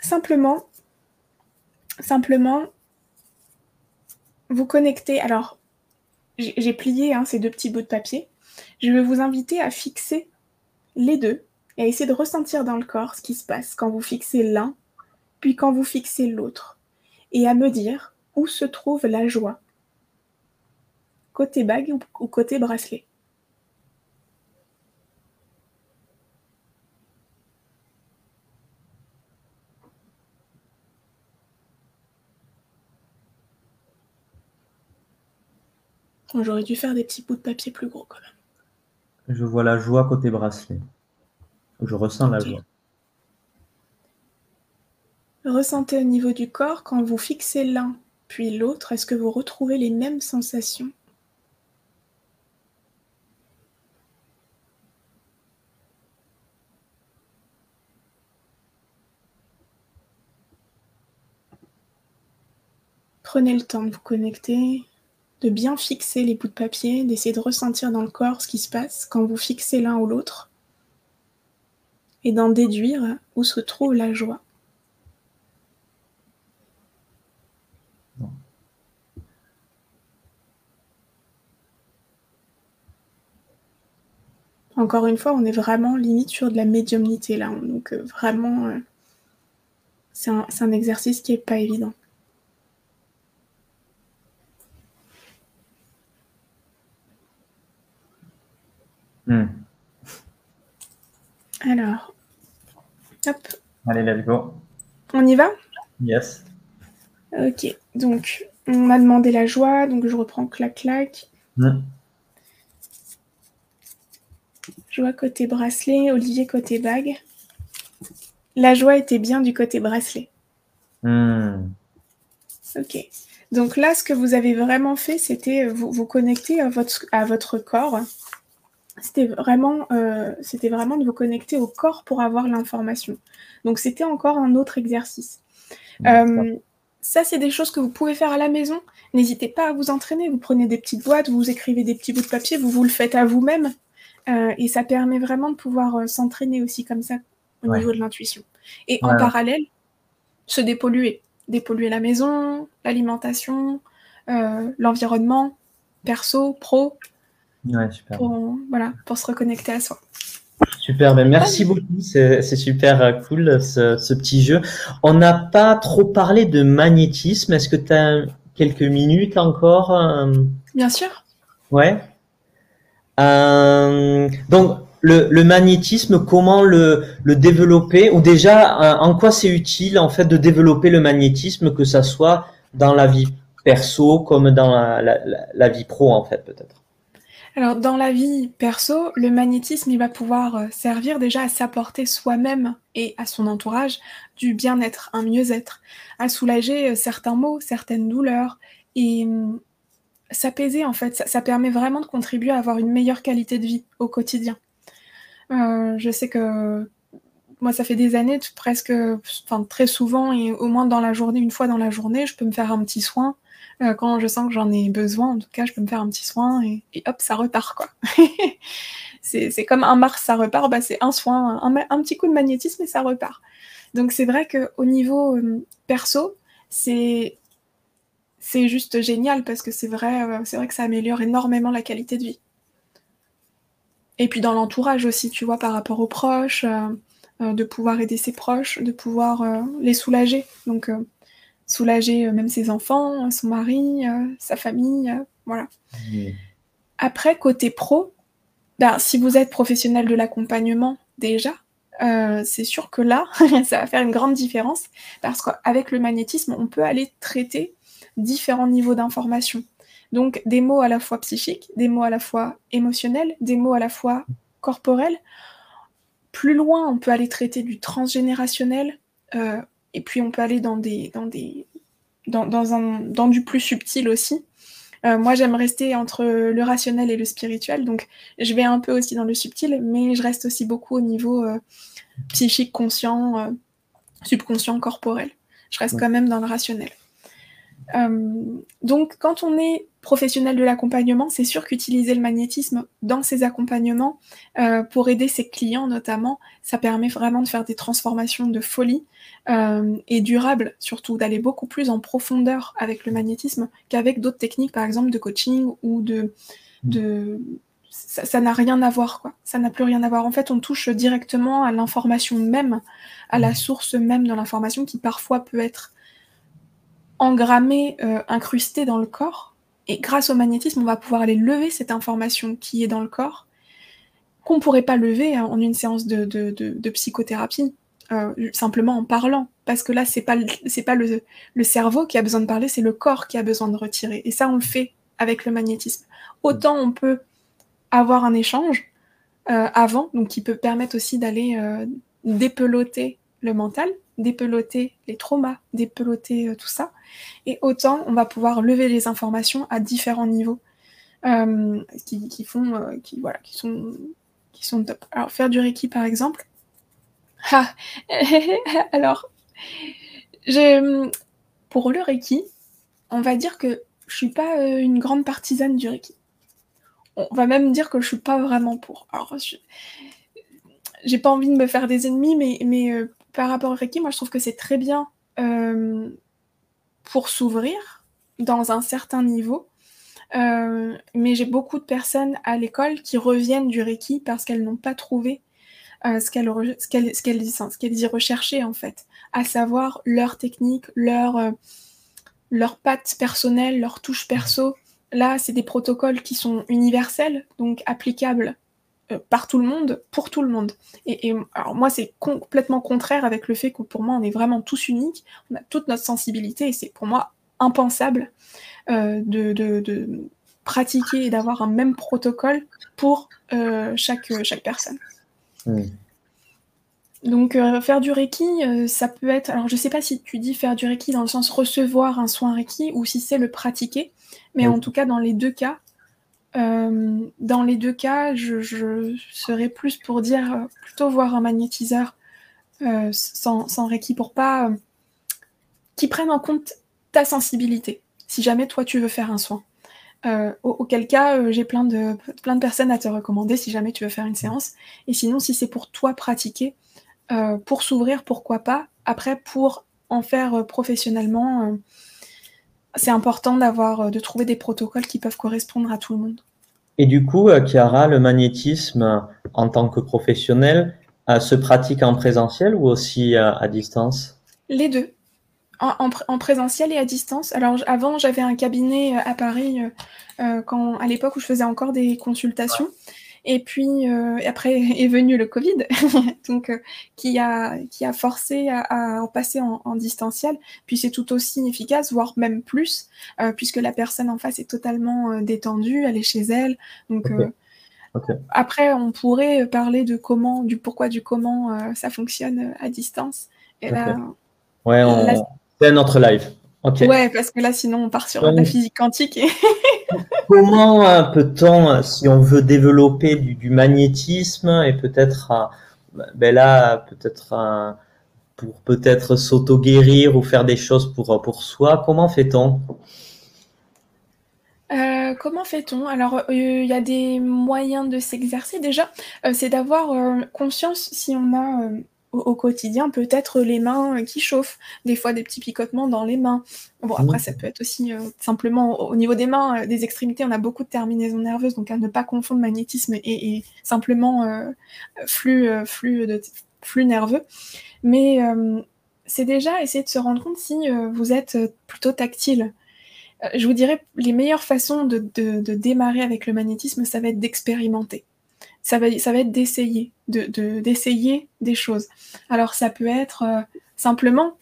simplement, simplement, vous connectez. Alors, j'ai plié hein, ces deux petits bouts de papier. Je vais vous inviter à fixer les deux et à essayer de ressentir dans le corps ce qui se passe quand vous fixez l'un, puis quand vous fixez l'autre. Et à me dire où se trouve la joie côté bague ou côté bracelet. J'aurais dû faire des petits bouts de papier plus gros quand même. Je vois la joie côté bracelet. Je ressens la joie. Ressentez au niveau du corps quand vous fixez l'un puis l'autre, est-ce que vous retrouvez les mêmes sensations? Prenez le temps de vous connecter, de bien fixer les bouts de papier, d'essayer de ressentir dans le corps ce qui se passe quand vous fixez l'un ou l'autre, et d'en déduire où se trouve la joie. Encore une fois, on est vraiment limite sur de la médiumnité là, donc euh, vraiment, euh, c'est un, exercice qui est pas évident. Hmm. Alors, hop, Allez, let's go. on y va? Yes. Ok, donc on m'a demandé la joie, donc je reprends clac-clac. Hmm. Joie côté bracelet, Olivier côté bague. La joie était bien du côté bracelet. Hmm. Ok. Donc là, ce que vous avez vraiment fait, c'était euh, vous, vous connecter à votre, à votre corps. C'était vraiment, euh, c'était vraiment de vous connecter au corps pour avoir l'information. Donc c'était encore un autre exercice. Euh, ça, c'est des choses que vous pouvez faire à la maison. N'hésitez pas à vous entraîner. Vous prenez des petites boîtes, vous écrivez des petits bouts de papier, vous vous le faites à vous-même. Euh, et ça permet vraiment de pouvoir s'entraîner aussi comme ça au Ouais. niveau de l'intuition. Et en parallèle, se dépolluer. Dépolluer la maison, l'alimentation, l'environnement, perso, pro. Ouais, super. Pour, voilà, pour se reconnecter à soi. Super, ben merci beaucoup, c'est super euh, cool ce, petit jeu. On n'a pas trop parlé de magnétisme, est-ce que tu as quelques minutes encore euh? Bien sûr. Ouais. Euh, donc, le, magnétisme, comment le, développer? Ou déjà, en quoi c'est utile en fait de développer le magnétisme, que ça soit dans la vie perso comme dans la vie pro en fait peut-être? Alors, dans la vie perso, le magnétisme, il va pouvoir euh, servir déjà à s'apporter soi-même et à son entourage du bien-être, un mieux-être, à soulager euh, certains maux, certaines douleurs et hum, s'apaiser en fait. Ça, permet vraiment de contribuer à avoir une meilleure qualité de vie au quotidien. Euh, je sais que moi, ça fait des années, presque, enfin très souvent et au moins dans la journée, une fois dans la journée, je peux me faire un petit soin euh, quand je sens que j'en ai besoin, en tout cas, je peux me faire un petit soin et, hop, ça repart, quoi. c'est comme un Mars, ça repart, bah, c'est un soin, un, petit coup de magnétisme et ça repart. Donc c'est vrai qu'au niveau euh, perso, c'est c'est juste génial parce que c'est vrai, euh, c'est vrai que ça améliore énormément la qualité de vie. Et puis dans l'entourage aussi, tu vois, par rapport aux proches, de pouvoir aider ses proches, de pouvoir les soulager. Donc soulager euh, même ses enfants, euh, son mari, euh, sa famille, voilà. Après, côté pro, ben, si vous êtes professionnel de l'accompagnement déjà, c'est sûr que là, ça va faire une grande différence parce qu'avec le magnétisme, on peut aller traiter différents niveaux d'information. Donc des mots à la fois psychiques, des mots à la fois émotionnels, des mots à la fois corporels. Plus loin, on peut aller traiter du transgénérationnel, et puis on peut aller dans des dans des dans, un dans du plus subtil aussi. Euh, moi, j'aime rester entre le rationnel et le spirituel, donc je vais un peu aussi dans le subtil, mais je reste aussi beaucoup au niveau euh, psychique, conscient, euh, subconscient, corporel. Je reste quand même dans le rationnel. donc, quand on est professionnel de l'accompagnement, c'est sûr qu'utiliser le magnétisme dans ses accompagnements euh, pour aider ses clients notamment, ça permet vraiment de faire des transformations de folie euh, et durables, surtout d'aller beaucoup plus en profondeur avec le magnétisme qu'avec d'autres techniques, par exemple de coaching ou de... de ça n'a rien à voir, quoi. Ça n'a plus rien à voir. En fait, on touche directement à l'information même, à la source même de l'information qui parfois peut être engrammée, euh, incrustée dans le corps, et grâce au magnétisme, on va pouvoir aller lever cette information qui est dans le corps, qu'on ne pourrait pas lever hein, en une séance de, psychothérapie, euh, simplement en parlant. Parce que là, c'est pas, pas le, cerveau qui a besoin de parler, c'est le corps qui a besoin de retirer. Et ça, on le fait avec le magnétisme. Autant on peut avoir un échange euh, avant, donc qui peut permettre aussi d'aller euh, dépeloter le mental, dépeloter les traumas, dépeloter tout ça. Et autant on va pouvoir lever les informations à différents niveaux euh, qui, font, qui, voilà, qui, sont, qui sont top. Alors faire du Reiki par exemple. Ah Alors, pour le Reiki, on va dire que je suis pas une grande partisane du Reiki. On va même dire que je suis pas vraiment pour. Alors, j'ai pas envie de me faire des ennemis, mais, mais par rapport au Reiki, moi je trouve que c'est très bien euh, pour s'ouvrir dans un certain niveau. Euh, mais j'ai beaucoup de personnes à l'école qui reviennent du Reiki parce qu'elles n'ont pas trouvé euh, ce qu'elles y recherchaient en fait, à savoir leur technique, leur, leur patte personnelle, leur touche perso. Là, c'est des protocoles qui sont universels, donc applicables euh, par tout le monde, pour tout le monde. Et, alors moi, c'est complètement contraire avec le fait que pour moi, on est vraiment tous uniques, on a toute notre sensibilité, et c'est pour moi impensable euh, de, pratiquer et d'avoir un même protocole pour euh, chaque, chaque personne. Donc faire du Reiki, ça peut être... Alors je sais pas si tu dis faire du Reiki dans le sens recevoir un soin Reiki ou si c'est le pratiquer, mais en tout cas dans les deux cas, euh, dans les deux cas, je, serais plus pour dire euh, plutôt voir un magnétiseur euh, sans, sans, Reiki pour pas qui prenne en compte ta sensibilité. Si jamais toi tu veux faire un soin. Auquel cas, j'ai plein de, plein de personnes à te recommander si jamais tu veux faire une séance. Et sinon, si c'est pour toi pratiquer, pour s'ouvrir, pourquoi pas. Après, pour en faire professionnellement, c'est important d'avoir, de trouver des protocoles qui peuvent correspondre à tout le monde. Et du coup, Chiara, le magnétisme en tant que professionnel se pratique en présentiel ou aussi à distance? Les deux. En, présentiel et à distance. Alors avant, j'avais un cabinet à Paris quand, à l'époque où je faisais encore des consultations. Et puis euh, après est venu le Covid, donc euh, qui a qui a forcé à, en passer en, distanciel. Puis c'est tout aussi efficace, voire même plus, euh, puisque la personne en face est totalement détendue, elle est chez elle. Donc après, on pourrait parler de comment, du pourquoi, du comment ça fonctionne à distance. Et là, ouais, on... c'est notre live. Ouais, parce que là, sinon, on part sur la physique quantique. Comment euh, peut-on, euh, si on veut développer du, magnétisme et peut-être, euh, ben là, peut-être pour peut-être s'auto-guérir ou faire des choses pour, pour soi, comment fait-on? Comment fait-on? Alors, il y a des moyens de s'exercer. Déjà, c'est d'avoir conscience si on a au, quotidien, peut-être les mains qui chauffent, des fois des petits picotements dans les mains. Bon, après, ça peut être aussi euh, simplement au, niveau des mains, euh, des extrémités, on a beaucoup de terminaisons nerveuses, donc à ne pas confondre magnétisme et, simplement euh, flux, flux, de, flux nerveux. Mais c'est déjà essayer de se rendre compte si vous êtes plutôt tactile. je vous dirais, les meilleures façons de, de démarrer avec le magnétisme, ça va être d'expérimenter ça va, être d'essayer, de, d'essayer des choses. Alors ça peut être euh, simplement,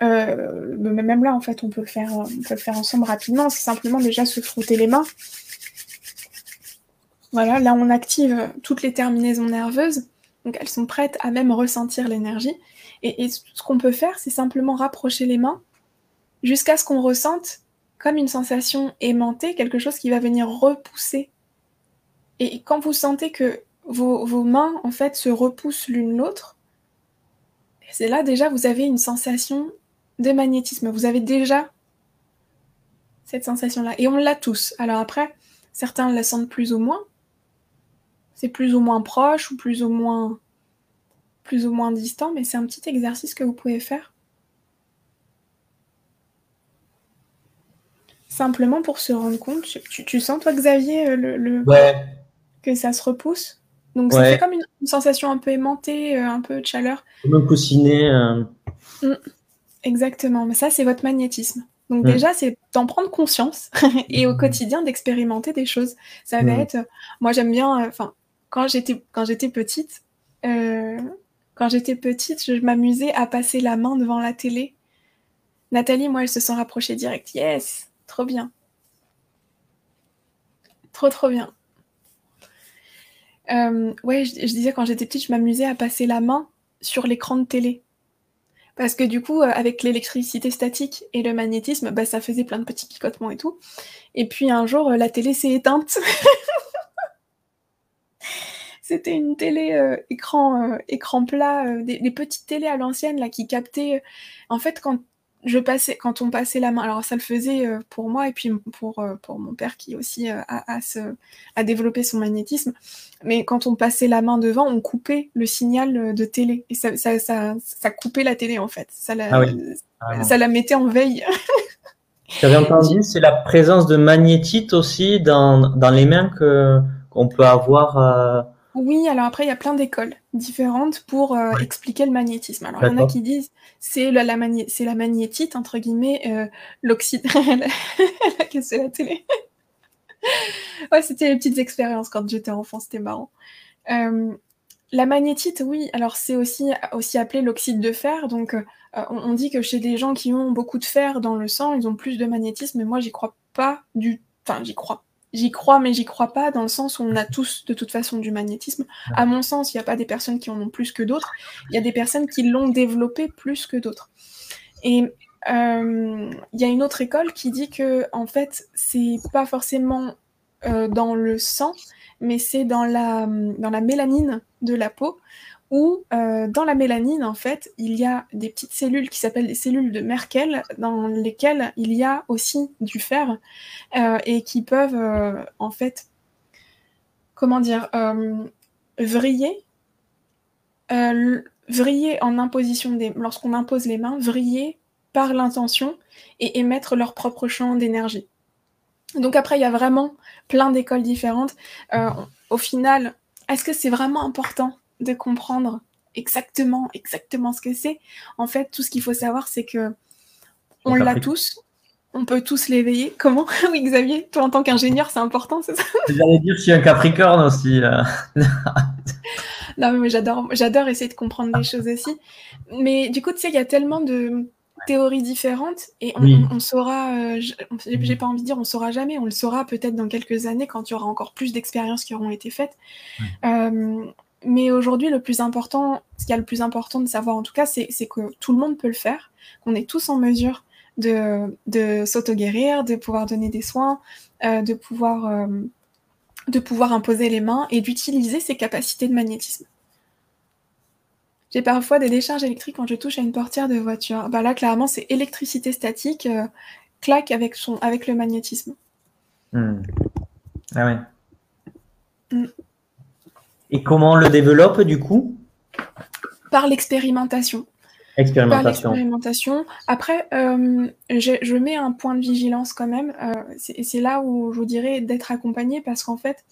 euh, même là en fait on peut le faire, on peut le faire ensemble rapidement, c'est simplement déjà se frotter les mains. Voilà, là on active toutes les terminaisons nerveuses, donc elles sont prêtes à même ressentir l'énergie. Et, et ce qu'on peut faire, c'est simplement rapprocher les mains jusqu'à ce qu'on ressente comme une sensation aimantée, quelque chose qui va venir repousser et quand vous sentez que vos, mains, en fait, se repoussent l'une l'autre, c'est là déjà, vous avez une sensation de magnétisme. Vous avez déjà cette sensation-là. Et on l'a tous. Alors après, certains la sentent plus ou moins. C'est plus ou moins proche ou plus ou moins, plus ou moins distant, mais c'est un petit exercice que vous pouvez faire. Simplement pour se rendre compte. Tu, sens, toi, Xavier, le, le que ça se repousse. Donc ça fait comme une, sensation un peu aimantée, euh, un peu de chaleur. Comme un coussinet. Euh. Mm. Exactement, mais ça c'est votre magnétisme. Donc mm. déjà c'est d'en prendre conscience et au quotidien d'expérimenter des choses. Ça va mm. être, moi j'aime bien, euh, enfin quand j'étais quand j'étais petite, quand j'étais petite, je m'amusais à passer la main devant la télé. Nathalie, moi, elle se sent rapprochée direct. Yes, trop bien. Trop, trop bien. Euh, je, disais quand j'étais petite, je m'amusais à passer la main sur l'écran de télé. Parce que du coup, euh, avec l'électricité statique et le magnétisme, bah, ça faisait plein de petits picotements et tout. Et puis un jour, euh, la télé s'est éteinte. C'était une télé écran, écran plat, des, des, petites télés à l'ancienne là qui captaient. En fait, quand je passais, quand on passait la main, alors ça le faisait euh, pour moi et puis pour, euh, pour mon père qui aussi euh, a, a, développé son magnétisme, mais quand on passait la main devant, on coupait le signal de télé. Et ça, ça, ça, coupait la télé en fait, ça la, ah ah ça la mettait en veille. J'avais entendu, c'est la présence de magnétite aussi dans, dans les mains qu'on peut avoir oui, alors après, il y a plein d'écoles différentes pour euh, expliquer le magnétisme. Alors, il y en a qui disent c'est la, la, la magnétite, entre guillemets, euh, l'oxyde. Elle a cassé la télé. ouais, c'était les petites expériences quand j'étais enfant, c'était marrant. Euh, la magnétite, oui, alors c'est aussi, aussi appelé l'oxyde de fer. Donc, on, on, dit que chez des gens qui ont beaucoup de fer dans le sang, ils ont plus de magnétisme, mais moi, j'y crois pas du. Enfin, j'y crois J'y crois, mais j'y crois pas dans le sens où on a tous de toute façon du magnétisme. À mon sens, il n'y a pas des personnes qui en ont plus que d'autres. Il y a des personnes qui l'ont développé plus que d'autres. Et euh, il y a une autre école qui dit que en fait, c'est pas forcément euh, dans le sang, mais c'est dans la, dans la mélanine de la peau où euh, dans la mélanine, en fait, il y a des petites cellules qui s'appellent les cellules de Merkel, dans lesquelles il y a aussi du fer, euh, et qui peuvent, euh, en fait, comment dire, vriller, vriller en imposition des... Lorsqu'on impose les mains, vriller par l'intention et émettre leur propre champ d'énergie. Donc après, il y a vraiment plein d'écoles différentes. Au final, est-ce que c'est vraiment important? De comprendre exactement, exactement ce que c'est En fait, tout ce qu'il faut savoir, c'est que on l'a tous, on peut tous l'éveiller. Comment Oui, Xavier, toi en tant qu'ingénieur, c'est important, c'est ça? J'allais dire que je suis un Capricorne aussi. non, mais j'adore, j'adore essayer de comprendre des choses aussi. Mais du coup, tu sais, il y a tellement de théories différentes et on, saura, euh, j'ai pas envie de dire on saura jamais, on le saura peut-être dans quelques années quand il y aura encore plus d'expériences qui auront été faites. Euh, mais aujourd'hui, le plus important, ce qu'il y a le plus important de savoir en tout cas, c'est que tout le monde peut le faire, qu'on est tous en mesure de, de s'auto-guérir, de pouvoir donner des soins, euh, de, pouvoir, euh, de pouvoir imposer les mains et d'utiliser ses capacités de magnétisme. J'ai parfois des décharges électriques quand je touche à une portière de voiture. Bah là, clairement, c'est électricité statique, euh, claque avec, son, avec le magnétisme. Hmm. Ah oui. Hmm. Et comment on le développe du coup? Par l'expérimentation. Expérimentation. Après, euh, je, mets un point de vigilance quand même. Euh, et c'est là où je vous dirais d'être accompagné parce qu'en fait,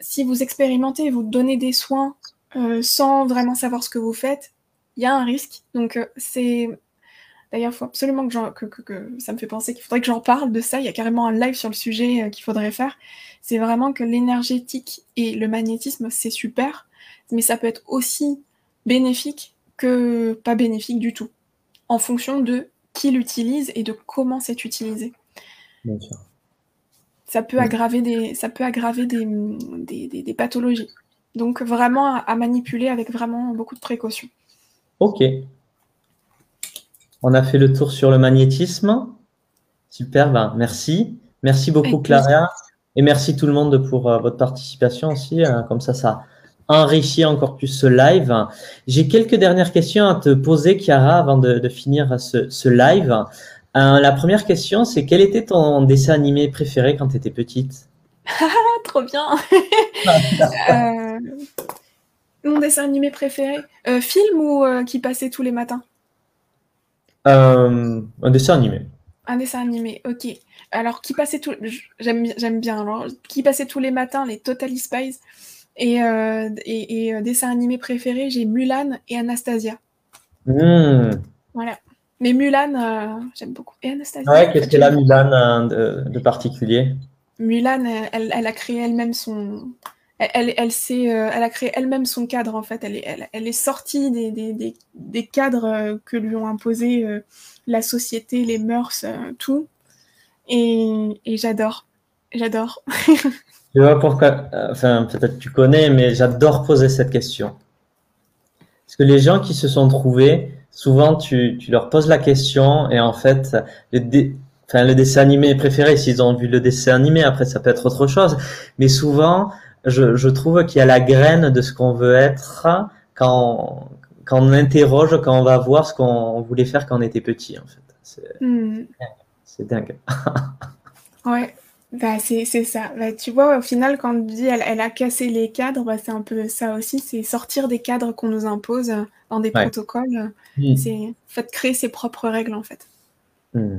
si vous expérimentez, vous donnez des soins euh, sans vraiment savoir ce que vous faites, il y a un risque. Donc c'est D'ailleurs, il faut absolument que, que, ça me fait penser qu'il faudrait que j'en parle de ça. Il y a carrément un live sur le sujet qu'il faudrait faire. C'est vraiment que l'énergétique et le magnétisme, c'est super, mais ça peut être aussi bénéfique que pas bénéfique du tout, en fonction de qui l'utilise et de comment c'est utilisé. Bien sûr. Ça peut aggraver des, ça peut aggraver des, des, pathologies. Donc vraiment à, manipuler avec vraiment beaucoup de précautions. Ok. On a fait le tour sur le magnétisme. Super, ben, merci. Merci beaucoup Clara. Et merci tout le monde pour euh, votre participation aussi. Euh, comme ça, ça, enrichir encore plus ce live. J'ai quelques dernières questions à te poser, Chiara, avant de, finir ce, live. Euh, la première question, c'est quel était ton dessin animé préféré quand tu étais petite? Trop bien Mon dessin animé préféré Film ou qui passait tous les matins? Un dessin animé. Un dessin animé, ok. Alors, qui passait tout... J'aime bien. Alors, qui passait tous les matins les Totally Spies et, euh, et, euh, dessin animé préféré, j'ai Mulan et Anastasia. Hmm. Voilà. Mais Mulan, euh, j'aime beaucoup. Et Anastasia. Ouais, qu'est-ce qu'elle a Mulan de, particulier? Mulan, elle, elle, a créé elle-même son. Elle, elle, elle a créé elle-même son cadre en fait. Elle est, sortie des, cadres que lui ont imposé la société, les mœurs, tout. Et, j'adore. J'adore. Tu vois pourquoi, euh, enfin, peut-être tu connais, mais j'adore poser cette question. Parce que les gens qui se sont trouvés, souvent tu, leur poses la question et en fait, le dessin animé préféré, s'ils ont vu le dessin animé, après ça peut être autre chose. Mais souvent, je, je trouve qu'il y a la graine de ce qu'on veut être quand, quand on interroge, quand on va voir ce qu'on voulait faire quand on était petit, en fait. C'est hmm. dingue. ouais. Bah, c'est ça. Bah, tu vois, au final, quand on dit elle, elle a cassé les cadres, bah, c'est un peu ça aussi. C'est sortir des cadres qu'on nous impose dans des protocoles. Mmh. C'est fait créer ses propres règles, en fait. Mmh.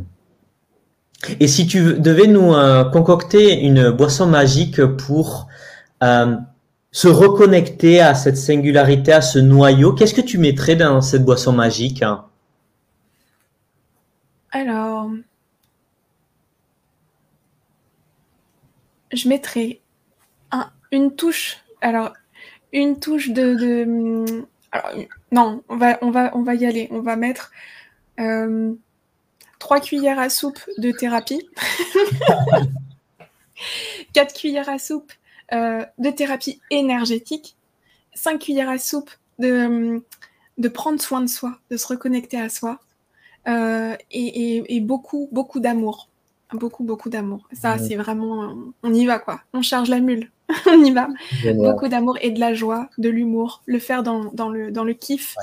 Et si tu devais nous euh, concocter une boisson magique pour euh, se reconnecter à cette singularité, à ce noyau, qu'est-ce que tu mettrais dans cette boisson magique Alors, je mettrais une touche. Alors, une touche de. non, on va, on, va, on va y aller. On va mettre euh, trois cuillères à soupe de thérapie. quatre cuillères à soupe euh, de thérapie énergétique. Cinq cuillères à soupe de, de prendre soin de soi, de se reconnecter à soi. Euh, et, beaucoup, beaucoup d'amour beaucoup, beaucoup d'amour. Ça, c'est vraiment, on y va quoi. On charge la mule, on y va. Beaucoup d'amour et de la joie, de l'humour, le faire dans, dans, le, dans le kiff,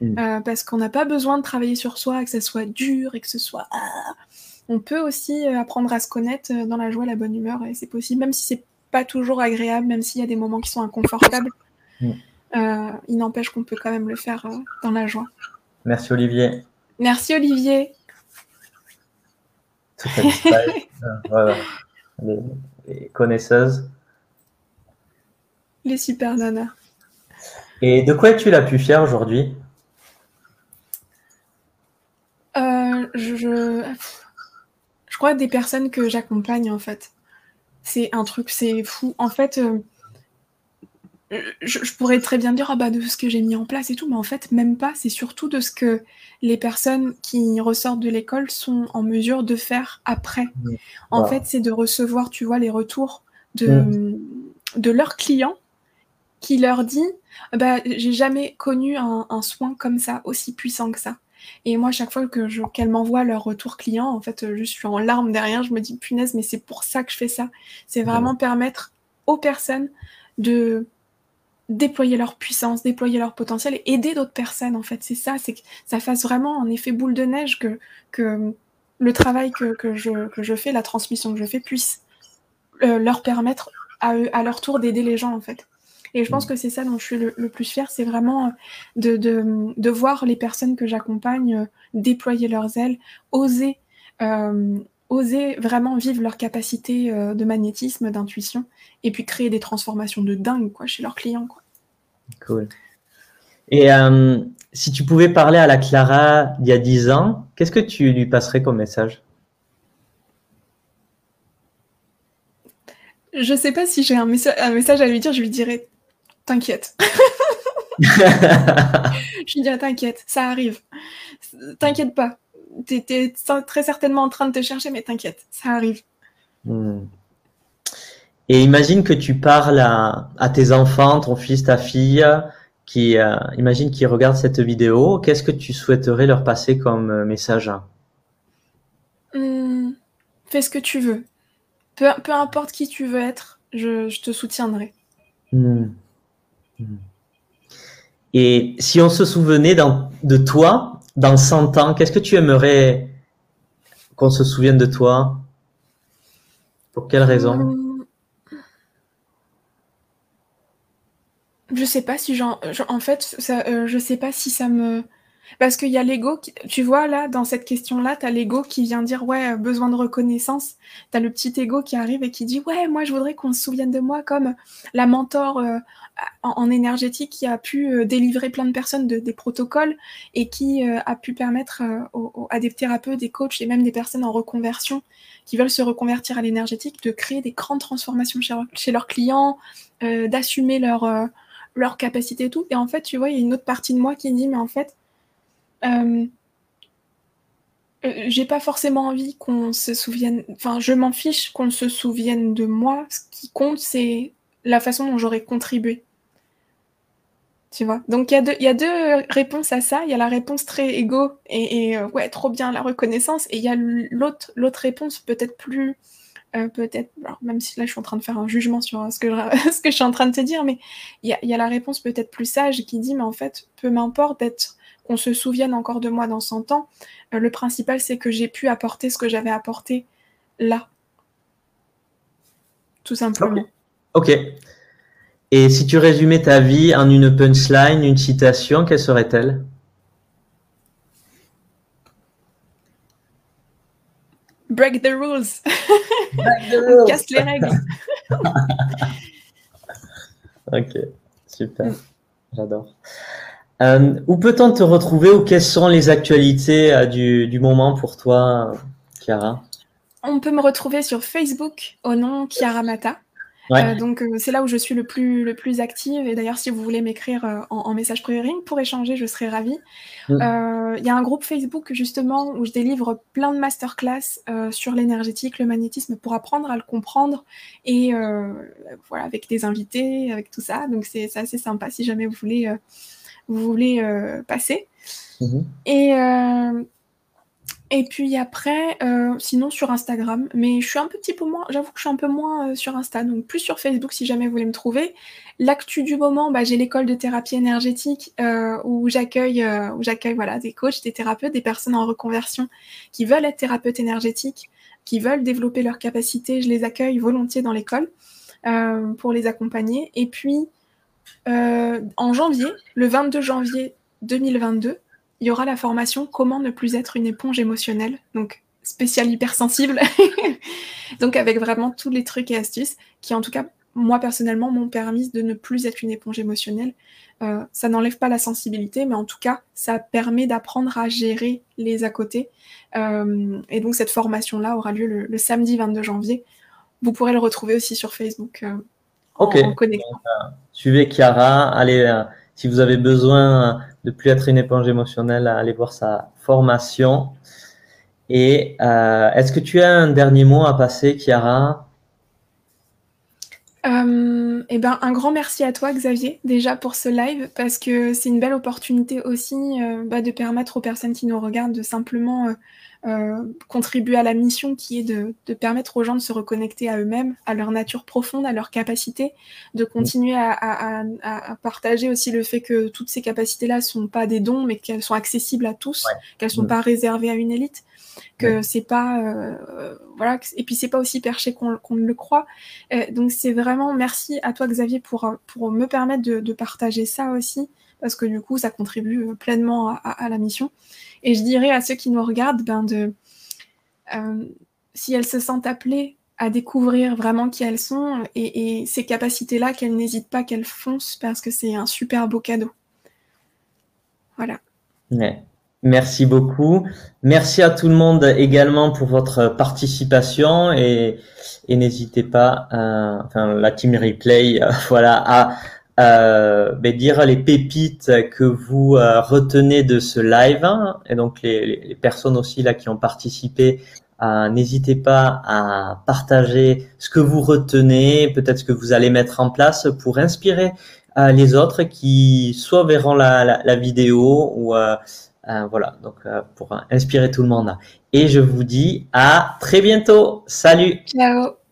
mm. euh, parce qu'on n'a pas besoin de travailler sur soi, que ce soit dur et que ce soit. Ah. On peut aussi euh, apprendre à se connaître euh, dans la joie, la bonne humeur, et c'est possible, même si c'est pas toujours agréable, même s'il y a des moments qui sont inconfortables. Mm. il n'empêche qu'on peut quand même le faire dans la joie. Merci Olivier. Merci Olivier. les, les, connaisseuses. Les super nanas. Et de quoi es-tu la plus fière aujourd'hui? Euh, je, je, crois des personnes que j'accompagne en fait. C'est un truc, c'est fou. En fait, euh, je, pourrais très bien dire ah bah, de ce que j'ai mis en place et tout, mais en fait, même pas. C'est surtout de ce que les personnes qui ressortent de l'école sont en mesure de faire après. En fait, c'est de recevoir, tu vois, les retours de, de leurs clients qui leur dit bah, j'ai jamais connu un, soin comme ça, aussi puissant que ça. Et moi, chaque fois que je, qu'elles m'envoient leur retour client, en fait, je suis en larmes derrière, je me dis punaise, mais c'est pour ça que je fais ça. C'est vraiment permettre aux personnes de déployer leur puissance, déployer leur potentiel et aider d'autres personnes, en fait. C'est ça, c'est que ça fasse vraiment un effet boule de neige que, que le travail que, que, je, que je fais, la transmission que je fais, puisse euh, leur permettre à, eux, à leur tour d'aider les gens, en fait. Et je pense que c'est ça dont je suis le, plus fière, c'est vraiment euh, de, de, de, voir les personnes que j'accompagne euh, déployer leurs ailes, oser, euh, oser vraiment vivre leur capacité de magnétisme, d'intuition, et puis créer des transformations de dingue quoi, chez leurs clients. Quoi. Cool. Et euh, si tu pouvais parler à la Clara d'il y a 10 ans, qu'est-ce que tu lui passerais comme message? Je sais pas si j'ai un, un, message à lui dire, je lui dirais T'inquiète. je lui dirais T'inquiète, ça arrive. T'inquiète pas tu étais très certainement en train de te chercher, mais t'inquiète, ça arrive. Hmm. Et imagine que tu parles à, tes enfants, ton fils, ta fille, qui euh, imagine qu'ils regardent cette vidéo. Qu'est-ce que tu souhaiterais leur passer comme euh, message? Hmm. Fais ce que tu veux. Peu, peu, importe qui tu veux être, je, te soutiendrai. Hmm. Et si on se souvenait de toi dans 100 ans, qu'est-ce que tu aimerais qu'on se souvienne de toi? Pour quelle raison? Hum. Je sais pas si j'en. En fait, euh, sais pas si ça me. Parce qu'il y a l'ego, tu vois, là, dans cette question-là, tu as l'ego qui vient dire, ouais, besoin de reconnaissance. Tu as le petit ego qui arrive et qui dit, ouais, moi, je voudrais qu'on se souvienne de moi comme la mentor euh, en, énergétique qui a pu euh, délivrer plein de personnes de, des protocoles et qui euh, a pu permettre à des thérapeutes, des coachs et même des personnes en reconversion qui veulent se reconvertir à l'énergétique de créer des grandes transformations chez, leurs clients, d'assumer leur, leur capacité et tout. Et en fait, tu vois, il y a une autre partie de moi qui dit, mais en fait, euh, euh, j'ai pas forcément envie qu'on se souvienne, enfin je m'en fiche qu'on se souvienne de moi, ce qui compte c'est la façon dont j'aurais contribué. Tu vois? Donc il y, y, a deux réponses à ça. Il y a la réponse très égo et, euh, ouais, trop bien la reconnaissance. Et il y a l'autre réponse peut-être plus. peut-être, même si là je suis en train de faire un jugement sur ce que je, ce que je suis en train de te dire, mais il y a, y a, la réponse peut-être plus sage qui dit, mais en fait, peu m'importe d'être qu'on se souvienne encore de moi dans 100 ans. Euh, le principal, c'est que j'ai pu apporter ce que j'avais apporté là. Tout simplement. ok. Et si tu résumais ta vie en une punchline, une citation, quelle serait-elle? Break the rules. Break the rules. casse les règles. ok, super. J'adore. Euh, où peut-on te retrouver ou quelles sont les actualités euh, du, du, moment pour toi, Chiara? On peut me retrouver sur Facebook au nom Chiara Mata. Euh, donc c'est là où je suis le plus, le plus active. Et d'ailleurs, si vous voulez m'écrire en, en, message privé pour échanger, je serai ravie. Mm. Il y a un groupe Facebook justement où je délivre plein de masterclass sur l'énergétique, le magnétisme pour apprendre à le comprendre et voilà avec des invités, avec tout ça. Donc c'est assez sympa si jamais vous voulez vous voulez euh, passer. Mhm. Et, euh, et puis après, euh, sinon sur Instagram, mais je suis un petit peu moins, j'avoue que je suis un peu moins sur Insta, donc plus sur Facebook si jamais vous voulez me trouver. L'actu du moment, bah, j'ai l'école de thérapie énergétique où j'accueille j'accueille voilà, des coachs, des thérapeutes, des personnes en reconversion qui veulent être thérapeutes énergétiques, qui veulent développer leurs capacités. Je les accueille volontiers dans l'école pour les accompagner. Et puis, euh, en janvier, le 22 janvier 2022, il y aura la formation Comment ne plus être une éponge émotionnelle. Donc, spécial hypersensible. donc, avec vraiment tous les trucs et astuces qui, en tout cas, moi personnellement, m'ont permis de ne plus être une éponge émotionnelle. Euh, ça n'enlève pas la sensibilité, mais en tout cas, ça permet d'apprendre à gérer les à côté. Euh, et donc, cette formation-là aura lieu le, samedi 22 janvier. Vous pourrez le retrouver aussi sur Facebook euh, en, connectant. suivez Chiara, allez, si vous avez besoin de plus être une éponge émotionnelle, allez voir sa formation. Et est-ce que tu as un dernier mot à passer, Chiara? Euh, eh ben, un grand merci à toi, Xavier, déjà pour ce live, parce que c'est une belle opportunité aussi euh, bah, de permettre aux personnes qui nous regardent de simplement euh, contribuer à la mission qui est de, permettre aux gens de se reconnecter à eux-mêmes, à leur nature profonde, à leur capacité, de continuer à, partager aussi le fait que toutes ces capacités-là sont pas des dons, mais qu'elles sont accessibles à tous, qu'elles sont mm. pas réservées à une élite que c'est pas euh, voilà et puis c'est pas aussi perché qu'on ne le croit. Euh, donc c'est vraiment merci à toi Xavier pour pour me permettre de, partager ça aussi parce que du coup ça contribue pleinement à, la mission et je dirais à ceux qui nous regardent ben de euh, si elles se sentent appelées à découvrir vraiment qui elles sont et, ces capacités là qu'elles n'hésitent pas qu'elles foncent parce que c'est un super beau cadeau. Voilà. Merci beaucoup. Merci à tout le monde également pour votre participation et, n'hésitez pas, enfin la team replay, voilà, à euh, ben, dire les pépites que vous euh, retenez de ce live et donc les, les, personnes aussi là qui ont participé. N'hésitez pas à partager ce que vous retenez, peut-être ce que vous allez mettre en place pour inspirer les autres qui soit verront la, la, la vidéo ou euh, voilà, donc euh, pour inspirer tout le monde. Et je vous dis à très bientôt. Salut. Ciao.